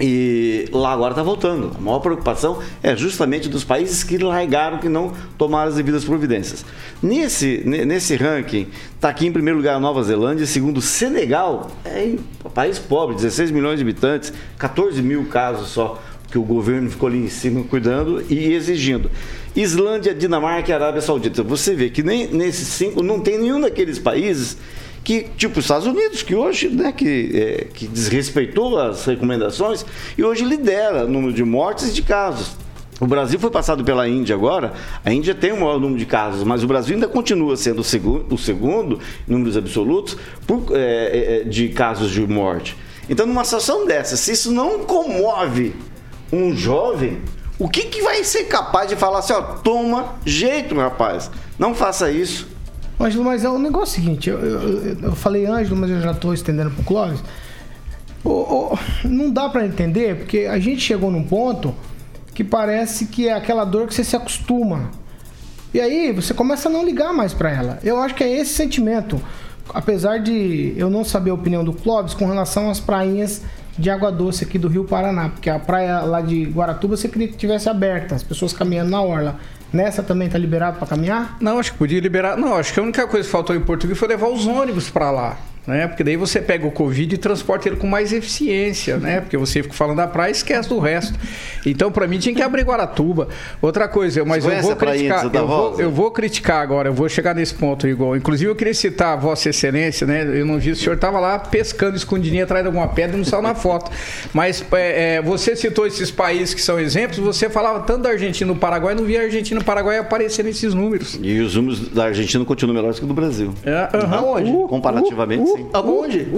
E lá agora está voltando. A maior preocupação é justamente dos países que largaram, que não tomaram as devidas providências. Nesse, ne- nesse ranking, está aqui em primeiro lugar a Nova Zelândia, segundo Senegal, é um país pobre, 16 milhões de habitantes, 14 mil casos só, que o governo ficou ali em cima cuidando e exigindo. Islândia, Dinamarca e Arábia Saudita. Você vê que nem nesses cinco não tem nenhum daqueles países que, tipo os Estados Unidos, que hoje, né, que, é, que desrespeitou as recomendações e hoje lidera o número de mortes e de casos. O Brasil foi passado pela Índia agora. A Índia tem o maior número de casos, mas o Brasil ainda continua sendo o segundo, o segundo em números absolutos por, é, é, de casos de morte. Então, numa situação dessa, se isso não comove um jovem, o que, que vai ser capaz de falar assim, ó, toma jeito, meu rapaz, não faça isso. Ângelo, mas é o negócio seguinte, eu, eu- eu falei Ângelo, mas eu já estou estendendo pro Clóvis. Ô, ô, não dá para entender, porque a gente chegou num ponto que parece que é aquela dor que você se acostuma. E aí você começa a não ligar mais para ela. Eu acho que é esse sentimento. Apesar de eu não saber a opinião do Clóvis com relação às prainhas de água doce aqui do Rio Paraná, porque a praia lá de Guaratuba você queria que tivesse aberta, as pessoas caminhando na orla. Nessa também tá liberado para caminhar? Não, acho que podia liberar. Não, acho que a única coisa que faltou em Portugal foi levar os ônibus para lá. Né? Porque daí você pega o Covid e transporta ele com mais eficiência, né? Porque você fica falando da praia e esquece do resto. Então, para mim, tinha que abrir Guaratuba. Outra coisa, mas eu vou criticar. Eu vou, eu vou criticar agora, eu vou chegar nesse ponto igual. Inclusive, eu queria citar a Vossa Excelência, né? Eu não vi, o senhor estava lá pescando escondidinho atrás de alguma pedra e não saiu na foto. Mas é, é, você citou esses países que são exemplos, você falava tanto da Argentina e do Paraguai, não via a Argentina e o Paraguai aparecer nesses números. E os números da Argentina continuam melhores que o do Brasil. É. Aonde? Uh, Comparativamente, uh, sim. Aonde? [laughs]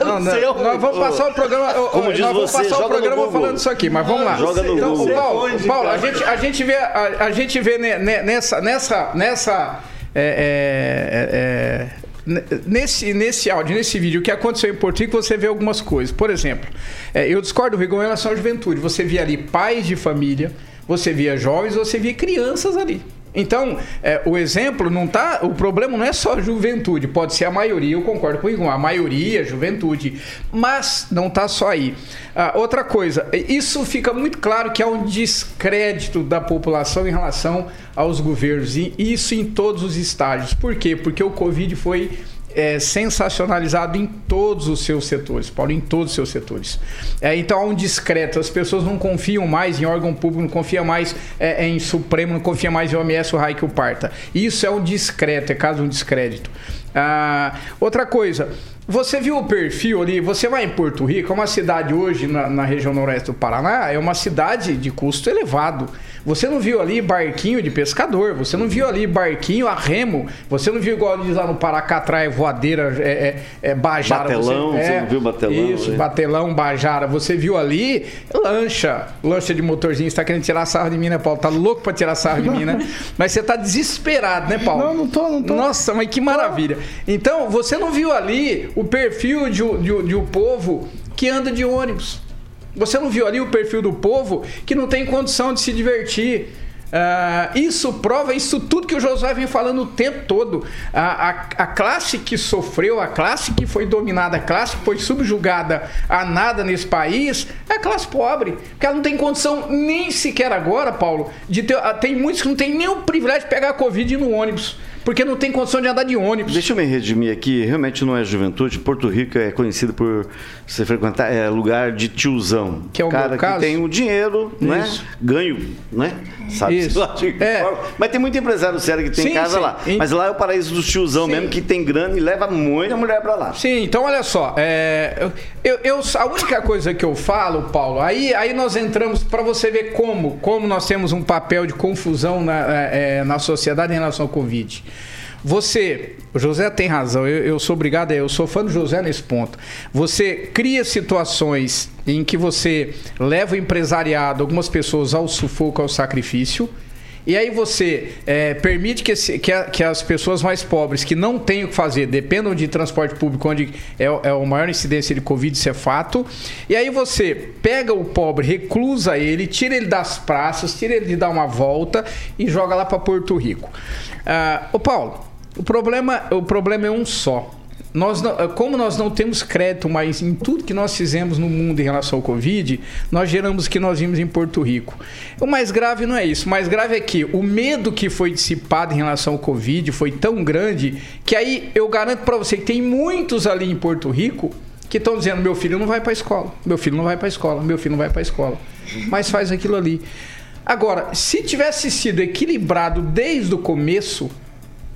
Não, não, sei nós vamos passar o programa. Como diz nós vamos você, passar o programa falando isso aqui, mas vamos lá. Joga no então, Google. Paulo, Onde, Paulo, a gente, a gente vê, a, a gente vê ne- ne- nessa, nessa, nessa é, é, é, é, Nesse, nesse áudio, nesse vídeo, o que aconteceu em Porto Rico, você vê algumas coisas. Por exemplo, é, eu discordo do Rigon em relação à juventude. Você via ali pais de família, você via jovens, você via crianças ali. Então, é, o exemplo não tá. O problema não é só a juventude, pode ser a maioria, eu concordo com o Igor, a maioria, juventude, mas não tá só aí. Ah, outra coisa, isso fica muito claro que há um descrédito da população em relação aos governos, e isso em todos os estágios. Por quê? Porque o Covid foi é, sensacionalizado em todos os seus setores, Paulo, em todos os seus setores. É, então há um discreto, as pessoas não confiam mais em órgão público, não confiam mais é, em Supremo, não confiam mais em OMS, o raio que o parta. Isso é um discreto, é caso de um descrédito. Ah, outra coisa, você viu o perfil ali? Você vai em Porto Rico, é uma cidade hoje na, na, região noroeste do Paraná, é uma cidade de custo elevado. Você não viu ali barquinho de pescador, você não viu ali barquinho a remo, você não viu igual diz lá no Paracatraia, voadeira, é, é, é bajara. Batelão, você, é, você não viu batelão? Isso, né? batelão, bajara. Você viu ali lancha, lancha de motorzinho, você tá querendo tirar sarro de mim, né, Paulo? Tá louco pra tirar sarro de mim, né? [laughs] Mas você tá desesperado, né, Paulo? Não, não tô, não tô. Nossa, mas que maravilha. Então, você não viu ali o perfil de, de, de um povo que anda de ônibus. Você não viu ali o perfil do povo que não tem condição de se divertir. Uh, isso prova isso tudo que o Josué vem falando o tempo todo. A, a, a, classe que sofreu, a classe que foi dominada, a classe que foi subjugada a nada nesse país, é a classe pobre. Porque ela não tem condição nem sequer agora, Paulo, de ter. Ah, tem muitos que não tem nem o privilégio de pegar a Covid no ônibus porque não tem condição de andar de ônibus. Deixa eu me redimir aqui, realmente não é juventude. Porto Rico é conhecido por você frequentar é lugar de tiozão. Que é o cara que tem o dinheiro, né? Ganho, né? Sabe? Isso. É. Mas tem muito empresário sério que tem Sim, casa sim. lá. Mas lá é o paraíso dos tiozão Sim. mesmo que tem grana e leva muita mulher pra lá. Sim, então olha só, é, eu, eu- a única coisa que eu falo, Paulo, aí, aí nós entramos para você ver como, como nós temos um papel de confusão na, é, é, na sociedade em relação ao Covid. Você, o José tem razão, eu, eu sou obrigado, eu sou fã do José nesse ponto. Você cria situações em que você leva o empresariado, algumas pessoas ao sufoco, ao sacrifício. E aí você é, permite que, esse- que a- que as pessoas mais pobres, que não têm o que fazer, dependam de transporte público, onde é, é a maior incidência de Covid, isso é fato. E aí você pega o pobre, reclusa ele, tira ele das praças, tira ele de dar uma volta e joga lá para Porto Rico. Ah, ô Paulo, o problema, o problema é um só. Nós não- como nós não temos crédito mais em tudo que nós fizemos no mundo em relação ao Covid, nós geramos o que nós vimos em Porto Rico. O mais grave não é isso. O mais grave é que o medo que foi dissipado em relação ao Covid foi tão grande que aí eu garanto para você que tem muitos ali em Porto Rico que estão dizendo: meu filho não vai para a escola, meu filho não vai para a escola, meu filho não vai para a escola. Mas faz aquilo ali. Agora, se tivesse sido equilibrado desde o começo,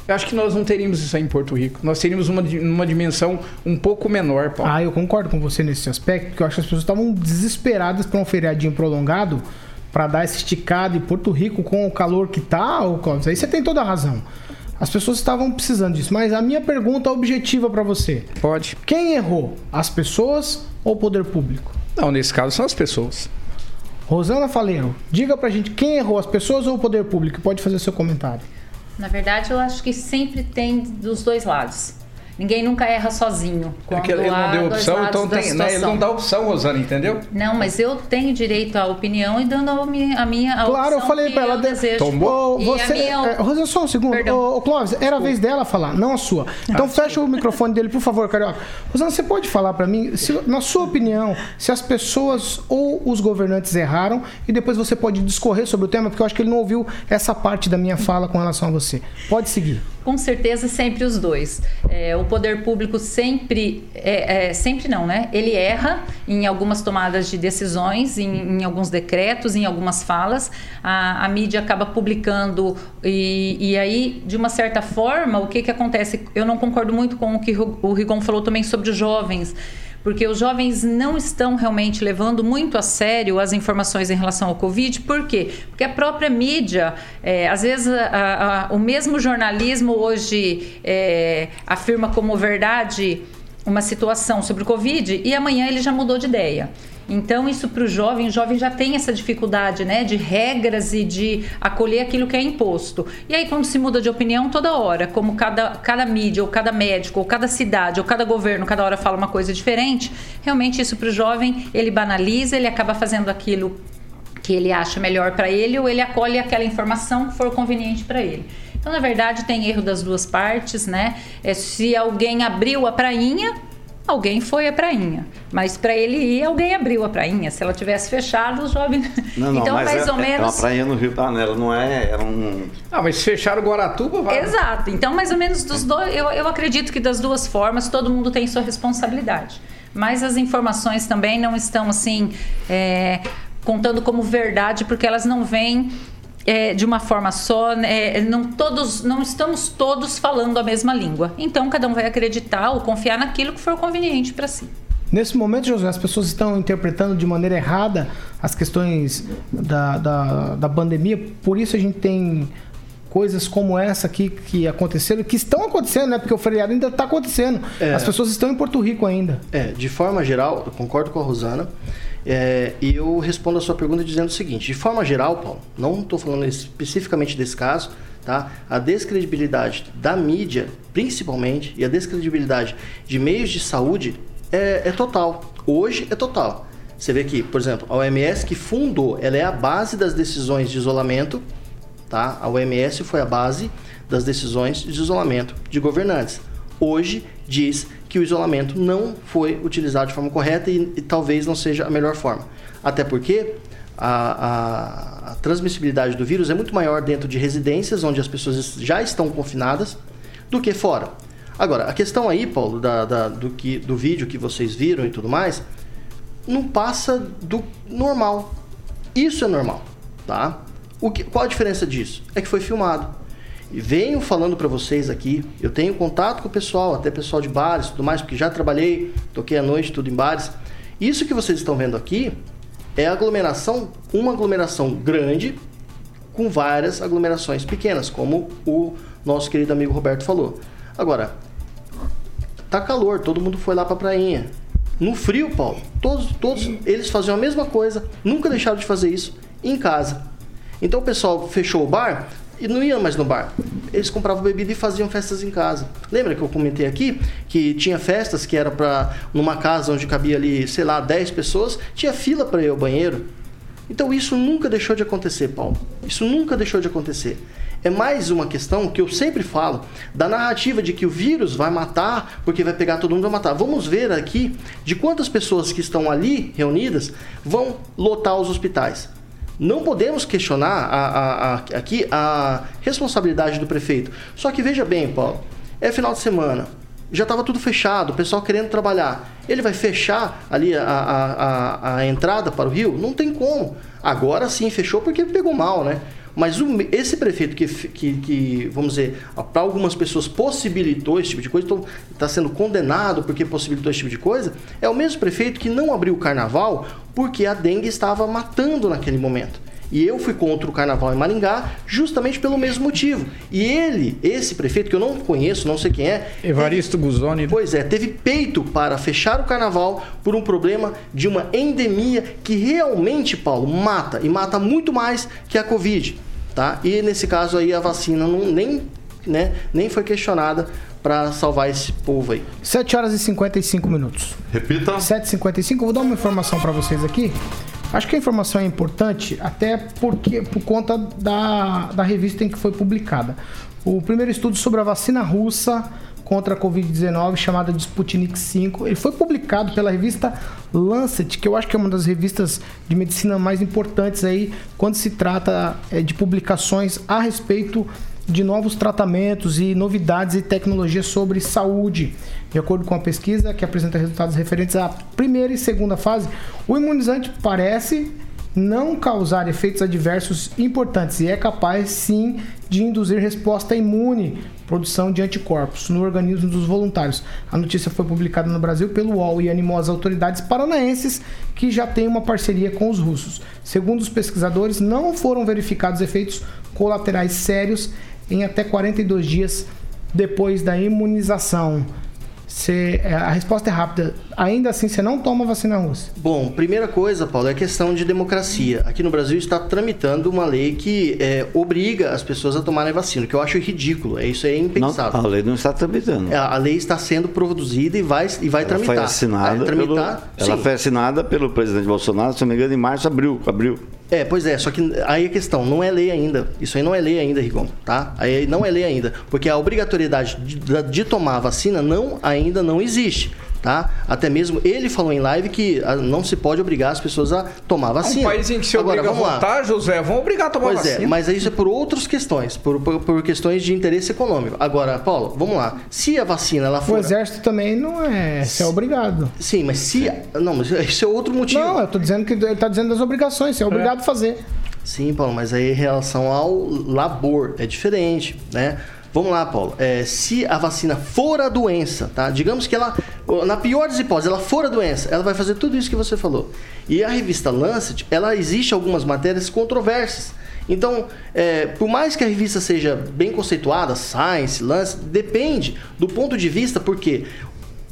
eu acho que nós não teríamos isso aí em Porto Rico. Nós teríamos uma, uma dimensão um pouco menor, Paulo. Ah, eu concordo com você nesse aspecto, porque eu acho que as pessoas estavam desesperadas para um feriadinho prolongado para dar esse esticado e Porto Rico com o calor que tá, ô Clóvis, aí você tem toda a razão. As pessoas estavam precisando disso, mas a minha pergunta objetiva para você. Pode. Quem errou? As pessoas ou o poder público? Não, nesse caso são as pessoas. Rosana Faleiro, diga pra gente quem errou, as pessoas ou o poder público? Pode fazer seu comentário. Na verdade, eu acho que sempre tem dos dois lados. Ninguém nunca erra sozinho. É que ele não deu opção, então tem, né, ele não dá opção, Rosana, entendeu? Não, mas eu tenho direito à opinião e dando a minha, a minha a Claro, eu opção falei pra ela. de- E você, a minha... é, Rosana, só um segundo. Ô, ô, Clóvis, era a vez dela falar, não a sua. Então fecha o microfone dele, por favor, Carioca. Rosana, você pode falar pra mim, se- na sua opinião, se as pessoas ou os governantes erraram e depois você pode discorrer sobre o tema, porque eu acho que ele não ouviu essa parte da minha fala com relação a você. Pode seguir. Com certeza, sempre os dois. É, o poder público sempre, é, é, sempre não, né? Ele erra em algumas tomadas de decisões, em, em alguns decretos, em algumas falas. A, a mídia acaba publicando e, e aí, de uma certa forma, o que que acontece? Eu não concordo muito com o que o Rigon falou também sobre os jovens. Porque os jovens não estão realmente levando muito a sério as informações em relação ao Covid. Por quê? Porque a própria mídia, é, às vezes a- a- o mesmo jornalismo hoje é, afirma como verdade uma situação sobre o Covid e amanhã ele já mudou de ideia. Então, isso para o jovem, o jovem já tem essa dificuldade né, de regras e de acolher aquilo que é imposto. E aí, quando se muda de opinião, toda hora, como cada, cada mídia, ou cada médico, ou cada cidade, ou cada governo, cada hora fala uma coisa diferente, realmente isso para o jovem, ele banaliza, ele acaba fazendo aquilo que ele acha melhor para ele ou ele acolhe aquela informação que for conveniente para ele. Então, na verdade, tem erro das duas partes, né? É, se alguém abriu a prainha, alguém foi à prainha. Mas para ele ir, alguém abriu a prainha. Se ela tivesse fechado, os jovens. Não, não, [laughs] então, mas mais é, ou é menos. uma praia no Rio Panela, não é? Era um. Ah, mas fecharam Guaratuba, vai. Exato. Então, mais ou menos dos dois, eu, eu acredito que das duas formas, todo mundo tem sua responsabilidade. Mas as informações também não estão assim é, contando como verdade, porque elas não vêm é, de uma forma só, né, não todos, não estamos todos falando a mesma língua. Então cada um vai acreditar ou confiar naquilo que for conveniente para si. Nesse momento, José, as pessoas estão interpretando de maneira errada as questões da, da, da pandemia, por isso a gente tem coisas como essa aqui que aconteceram, que estão acontecendo, né? Porque o feriado ainda está acontecendo. É. As pessoas estão em Porto Rico ainda. É, de forma geral, eu concordo com a Rosana. É, eu respondo a sua pergunta dizendo o seguinte: de forma geral, Paulo, não estou falando especificamente desse caso, tá? A descredibilidade da mídia, principalmente, e a descredibilidade de meios de saúde é, é total. Hoje é total. Você vê que, por exemplo, a OMS que fundou, ela é a base das decisões de isolamento, tá? A OMS foi a base das decisões de isolamento de governantes. Hoje diz que o isolamento não foi utilizado de forma correta e, e talvez não seja a melhor forma. Até porque a, a, a, transmissibilidade do vírus é muito maior dentro de residências onde as pessoas já estão confinadas do que fora. Agora, a questão aí, Paulo, da, da, do, que, do vídeo que vocês viram e tudo mais, não passa do normal. Isso é normal, tá? O que, qual a diferença disso? É que foi filmado. Venho falando para vocês aqui, eu tenho contato com o pessoal, até pessoal de bares tudo mais, porque já trabalhei, toquei à noite, tudo em bares. Isso que vocês estão vendo aqui é aglomeração, uma aglomeração grande com várias aglomerações pequenas, como o nosso querido amigo Roberto falou. Agora, tá calor, todo mundo foi lá pra prainha. No frio, Paulo, todos, todos eles faziam a mesma coisa, nunca deixaram de fazer isso em casa. Então o pessoal fechou o bar, e não iam mais no bar. Eles compravam bebida e faziam festas em casa. Lembra que eu comentei aqui que tinha festas que era para numa casa onde cabia ali, sei lá, 10 pessoas, tinha fila para ir ao banheiro. Então isso nunca deixou de acontecer, Paulo. Isso nunca deixou de acontecer. É mais uma questão que eu sempre falo da narrativa de que o vírus vai matar porque vai pegar todo mundo vai matar. Vamos ver aqui de quantas pessoas que estão ali reunidas vão lotar os hospitais. Não podemos questionar a, a, a, aqui a responsabilidade do prefeito. Só que veja bem, Paulo, é final de semana, já estava tudo fechado, o pessoal querendo trabalhar. Ele vai fechar ali a, a, a, a, entrada para o Rio? Não tem como. Agora sim fechou porque pegou mal, né? Mas o, esse prefeito que, que, que vamos dizer, para algumas pessoas possibilitou esse tipo de coisa, está então, sendo condenado porque possibilitou esse tipo de coisa, é o mesmo prefeito que não abriu o carnaval porque a dengue estava matando naquele momento. E eu fui contra o carnaval em Maringá justamente pelo mesmo motivo. E ele, esse prefeito, que eu não conheço, não sei quem é. Evaristo teve, Guzoni. Pois é, teve peito para fechar o carnaval por um problema de uma endemia que realmente, Paulo, mata. E mata muito mais que a Covid. Tá? E nesse caso aí a vacina não, nem, né, nem foi questionada para salvar esse povo aí. 7 horas e 55 minutos. Repita. 7h55. Vou dar uma informação para vocês aqui. Acho que a informação é importante, até porque por conta da, da revista em que foi publicada. O primeiro estudo sobre a vacina russa contra a Covid-19, chamada de Sputnik 5, ele foi publicado pela revista Lancet, que eu acho que é uma das revistas de medicina mais importantes aí quando se trata é, de publicações a respeito de novos tratamentos e novidades e tecnologias sobre saúde. De acordo com a pesquisa que apresenta resultados referentes à primeira e segunda fase, o imunizante parece não causar efeitos adversos importantes e é capaz sim de induzir resposta imune, produção de anticorpos no organismo dos voluntários. A notícia foi publicada no Brasil pelo UOL e animou as autoridades paranaenses que já têm uma parceria com os russos. Segundo os pesquisadores, não foram verificados efeitos colaterais sérios em até 42 dias depois da imunização. Cê, é, a resposta é rápida. Ainda assim, você não toma vacina russa? Bom, primeira coisa, Paulo, é questão de democracia. Aqui no Brasil está tramitando uma lei que é, obriga as pessoas a tomarem vacina, que eu acho ridículo. É isso é impensável. Não, a lei não está tramitando. É, a lei está sendo produzida e vai, e vai ela tramitar. Foi assinada tramitar, pelo, ela foi assinada pelo presidente Bolsonaro, se não me engano, em março, abril. abril. É, pois é, só que aí a questão, não é lei ainda. Isso aí não é lei ainda, Rigon, tá? Aí não é lei ainda. Porque a obrigatoriedade de, de tomar a vacina não, ainda não existe. Tá? Até mesmo ele falou em live que ah, não se pode obrigar as pessoas a tomar vacina. Um país em que se Agora, obriga a vamos lá. votar, José, vão obrigar a tomar Pois vacina. é, mas isso é por outras questões, por, por, por questões de interesse econômico. Agora, Paulo, vamos lá. Se a vacina ela O for. exército também não é, você é obrigado. Sim, mas se. Não, mas isso é outro motivo. Não, eu tô dizendo que ele tá dizendo das obrigações, você é obrigado a fazer. Sim, Paulo, mas aí em relação ao labor é diferente, né? Vamos lá, Paulo. É, se a vacina for a doença, tá? Digamos que ela, na pior das hipóteses, ela for a doença, ela vai fazer tudo isso que você falou. E a revista Lancet, ela existe algumas matérias controversas. Então, é, por mais que a revista seja bem conceituada, Science, Lancet, depende do ponto de vista, porque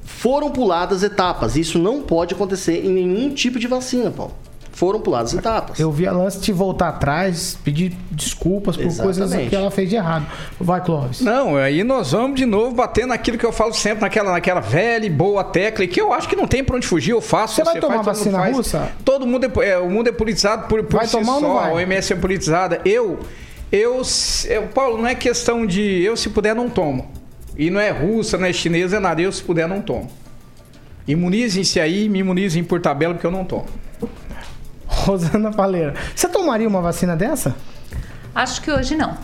foram puladas etapas. Isso não pode acontecer em nenhum tipo de vacina, Paulo. Foram puladas etapas. Eu vi a Lance te voltar atrás, pedir desculpas por coisas Exatamente. que ela fez de errado. Vai, Clóvis. Não, aí nós vamos de novo bater naquilo que eu falo sempre, naquela, naquela velha e boa tecla, e que eu acho que não tem pra onde fugir, eu faço. Você vai tomar faz, vacina faz. russa? Todo mundo é, é, o mundo é politizado por, por Vai si tomar ou não só, vai? a OMS é politizada. Eu, eu, eu, Paulo, não é questão de eu se puder não tomo. E não é russa, não é chinesa, é nada, eu se puder não tomo. Imunizem-se aí, me imunizem por tabela, porque eu não tomo. [laughs] Rosana Paleira. Você tomaria uma vacina dessa? Acho que hoje não.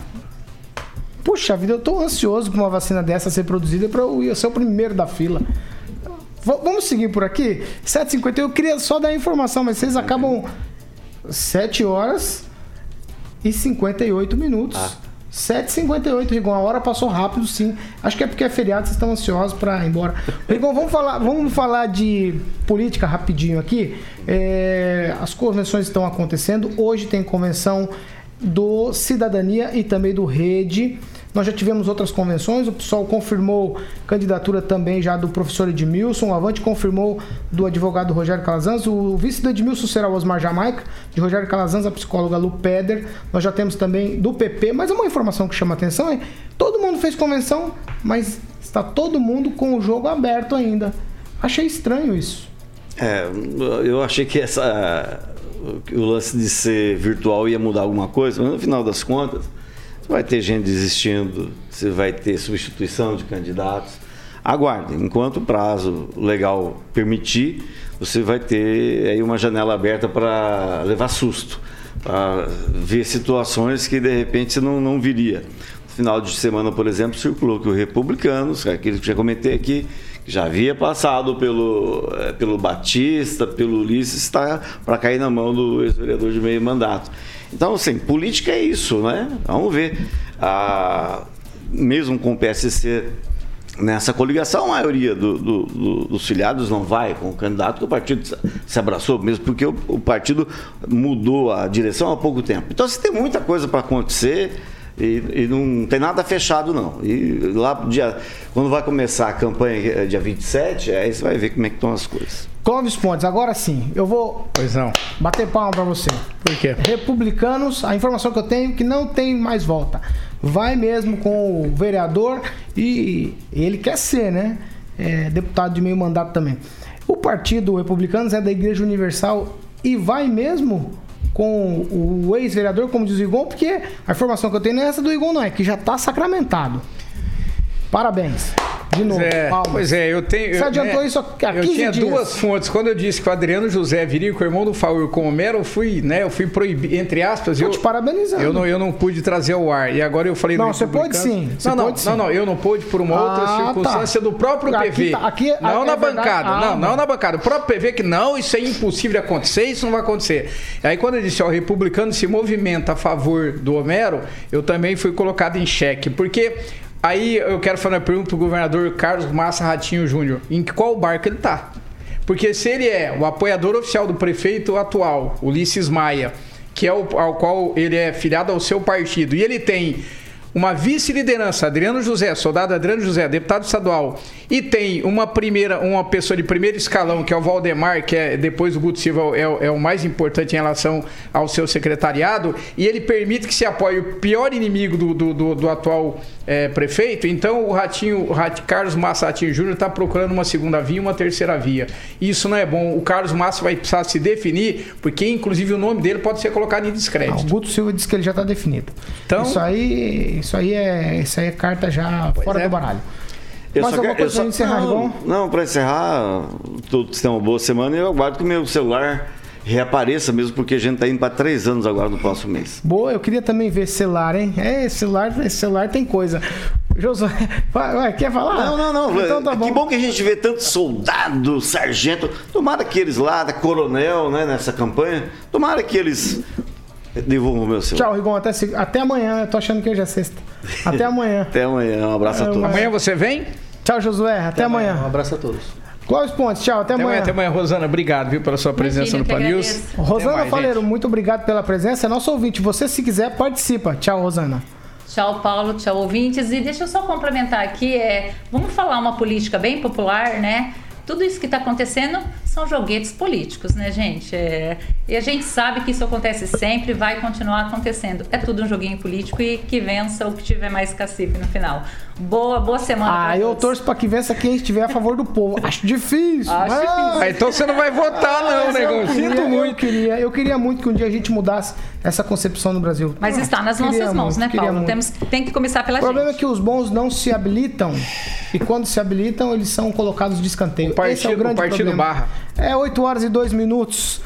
Puxa vida, eu tô ansioso pra uma vacina dessa ser produzida para eu ser o primeiro da fila. V- vamos seguir por aqui? 7h51, eu queria só dar a informação, mas vocês acabam 7 horas e 58 minutos. 7h58, Rigon. A hora passou rápido, sim. Acho que é porque é feriado, vocês estão ansiosos para ir embora. Rigon, vamos falar, vamos falar de política rapidinho aqui. É, as convenções estão acontecendo. Hoje tem convenção do Cidadania e também do Rede. Nós já tivemos outras convenções, o PSOL confirmou candidatura também já do professor Edmilson, o Avante confirmou do advogado Rogério Calazans, o vice do Edmilson será o Osmar Jamaica, de Rogério Calazans, a psicóloga Lu Peder. Nós já temos também do PP, mas uma informação que chama atenção é, todo mundo fez convenção, mas está todo mundo com o jogo aberto ainda. Achei estranho isso. É, eu achei que essa o lance de ser virtual ia mudar alguma coisa, mas no final das contas, você vai ter gente desistindo, você vai ter substituição de candidatos. Aguarde, enquanto o prazo legal permitir, você vai ter aí uma janela aberta para levar susto, para ver situações que de repente não, não viria. No final de semana, por exemplo, circulou que o Republicanos, aquele que já comentei aqui, já havia passado pelo, eh, pelo Batista, pelo Ulisses, está para cair na mão do ex-vereador de meio mandato. Então, assim, política é isso, né? Vamos ver. Ah, mesmo com o PSC nessa coligação, a maioria do- do- do- dos filiados não vai com o candidato que o partido se- abraçou, mesmo porque o, o partido mudou a direção há pouco tempo. Então, você tem muita coisa para acontecer. E, e não tem nada fechado, não. E lá dia, quando vai começar a campanha, é dia 27, aí você vai ver como é que estão as coisas. Clóvis Pontes, agora sim, eu vou Pois não. bater palma pra você. Por quê? Republicanos, a informação que eu tenho é que não tem mais volta. Vai mesmo com o vereador e ele quer ser, né? É, deputado de meio mandato também. O partido Republicanos é da Igreja Universal e vai mesmo com o ex-vereador, como diz o Igon, porque a informação que eu tenho é essa do Igon, não, é que já está sacramentado. Parabéns. De novo, Pois é, pois é, eu tenho. Você eu, adiantou né, isso há Eu 15 tinha dias. duas fontes. Quando eu disse que o Adriano José viria com o irmão do Faur com o Homero, eu fui, né? Eu fui proibir, entre aspas. Tô eu, te parabenizando. Eu não, eu não pude trazer ao ar. E agora eu falei Não, você pode sim, você Não, não, pode sim. não, não, eu não pude por uma outra Ah, circunstância tá. do próprio Aqui PV. tá- aqui é- não é na verdade. bancada, Ah, não, não não. na bancada. O próprio PV que não, isso é impossível de acontecer, isso não vai acontecer. Aí quando eu disse, ó, o republicano se movimenta a favor do Homero, eu também fui colocado em xeque, porque Aí eu quero fazer uma pergunta pro governador Carlos Massa Ratinho Júnior. Em qual barco ele tá? Porque se ele é o apoiador oficial do prefeito atual, Ulisses Maia, que é o ao qual ele é filiado ao seu partido, e ele tem uma vice-liderança, Adriano José, soldado Adriano José, deputado estadual, e tem uma primeira, uma pessoa de primeiro escalão, que é o Valdemar, que é depois do Guto Silva é, o- é o mais importante em relação ao seu secretariado, e ele permite que se apoie o pior inimigo do, do, do- do atual eh, prefeito, então o Ratinho, o Rat- Carlos Massa Ratinho Júnior está procurando uma segunda via e uma terceira via. Isso não é bom. O Carlos Massa vai precisar se definir, porque inclusive o nome dele pode ser colocado em descrédito. O Guto Silva disse que ele já está definido. Então- isso aí, isso aí é, isso aí é carta já fora é. do baralho. Eu Mais só alguma quero- coisa só- encerrar, não? Não, para encerrar, todos tenham uma boa semana e eu aguardo que o meu celular reapareça mesmo, porque a gente está indo para três anos agora no próximo mês. Boa, eu queria também ver celular, hein? É, celular, celular tem coisa. Josué, [laughs] quer falar? Não, não, não. Então tá que bom. bom que a gente vê tanto soldado, sargento. Tomara que eles lá, da coronel, né, nessa campanha, tomara que eles devolvam o meu celular. Tchau, Rigon, até, se- até amanhã. Eu tô achando que hoje é sexta. Até [laughs] amanhã. Até amanhã, um abraço a todos. Amanhã você vem? Tchau, Josué. Até, Um amanhã. abraço a todos. Clóvis Pontes, tchau. Até, Até amanhã, amanhã. até amanhã, Rosana. Obrigado, viu, pela sua presença Imagina, no eu que Pan News. agradeço. Rosana Até mais, Faleiro, gente. muito obrigado pela presença. É nosso ouvinte. Você, se quiser, participa. Tchau, Rosana. Tchau, Paulo. Tchau, ouvintes. E deixa eu só complementar aqui. É, vamos falar uma política bem popular, né? Tudo isso que está acontecendo são joguetes políticos, né, gente? É, e a gente sabe que isso acontece sempre, vai continuar acontecendo. É tudo um joguinho político e que vença o que tiver mais cacife no final. Boa, boa semana. Ah, eu todos. torço pra que vença quem estiver a favor do povo. Acho difícil. Acho mas- difícil. Ah, então você não vai votar, não, Mas eu negão. queria, Sinto Eu muito. queria, eu queria muito que um dia a gente mudasse essa concepção no Brasil. Mas Ah, está nas nossas mãos, muito, né, Paulo? muito. Temos, tem que começar pela O problema gente. é que os bons não se habilitam e quando se habilitam, eles são colocados de escanteio. O partido- Esse é o grande o partido problema. barra. É 8 horas e 2 minutos.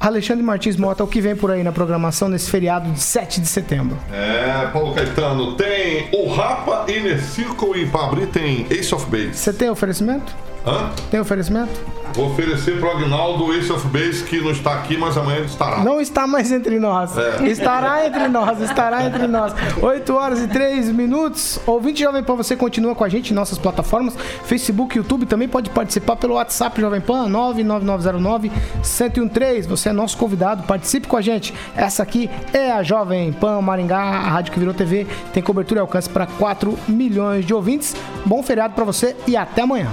Alexandre Martins Mota, o que vem por aí na programação nesse feriado de 7 de setembro? É, Paulo Caetano, tem o Rapa, Inner Circle e pra abrir tem Ace of Base. Você tem oferecimento? Hã? Tem oferecimento? Vou oferecer pro Agnaldo o Ace of Base que não está aqui, mas amanhã ele estará. Não está mais entre nós. É. Estará entre nós, estará entre nós. 8 horas e 3 minutos. Ouvinte Jovem Pan, você continua com a gente em nossas plataformas, Facebook, YouTube, também pode participar pelo WhatsApp Jovem Pan 99909-1013. Você é nosso convidado, participe com a gente. Essa aqui é a Jovem Pan Maringá, a rádio que virou TV, tem cobertura e alcance para 4 milhões de ouvintes. Bom feriado para você e até amanhã.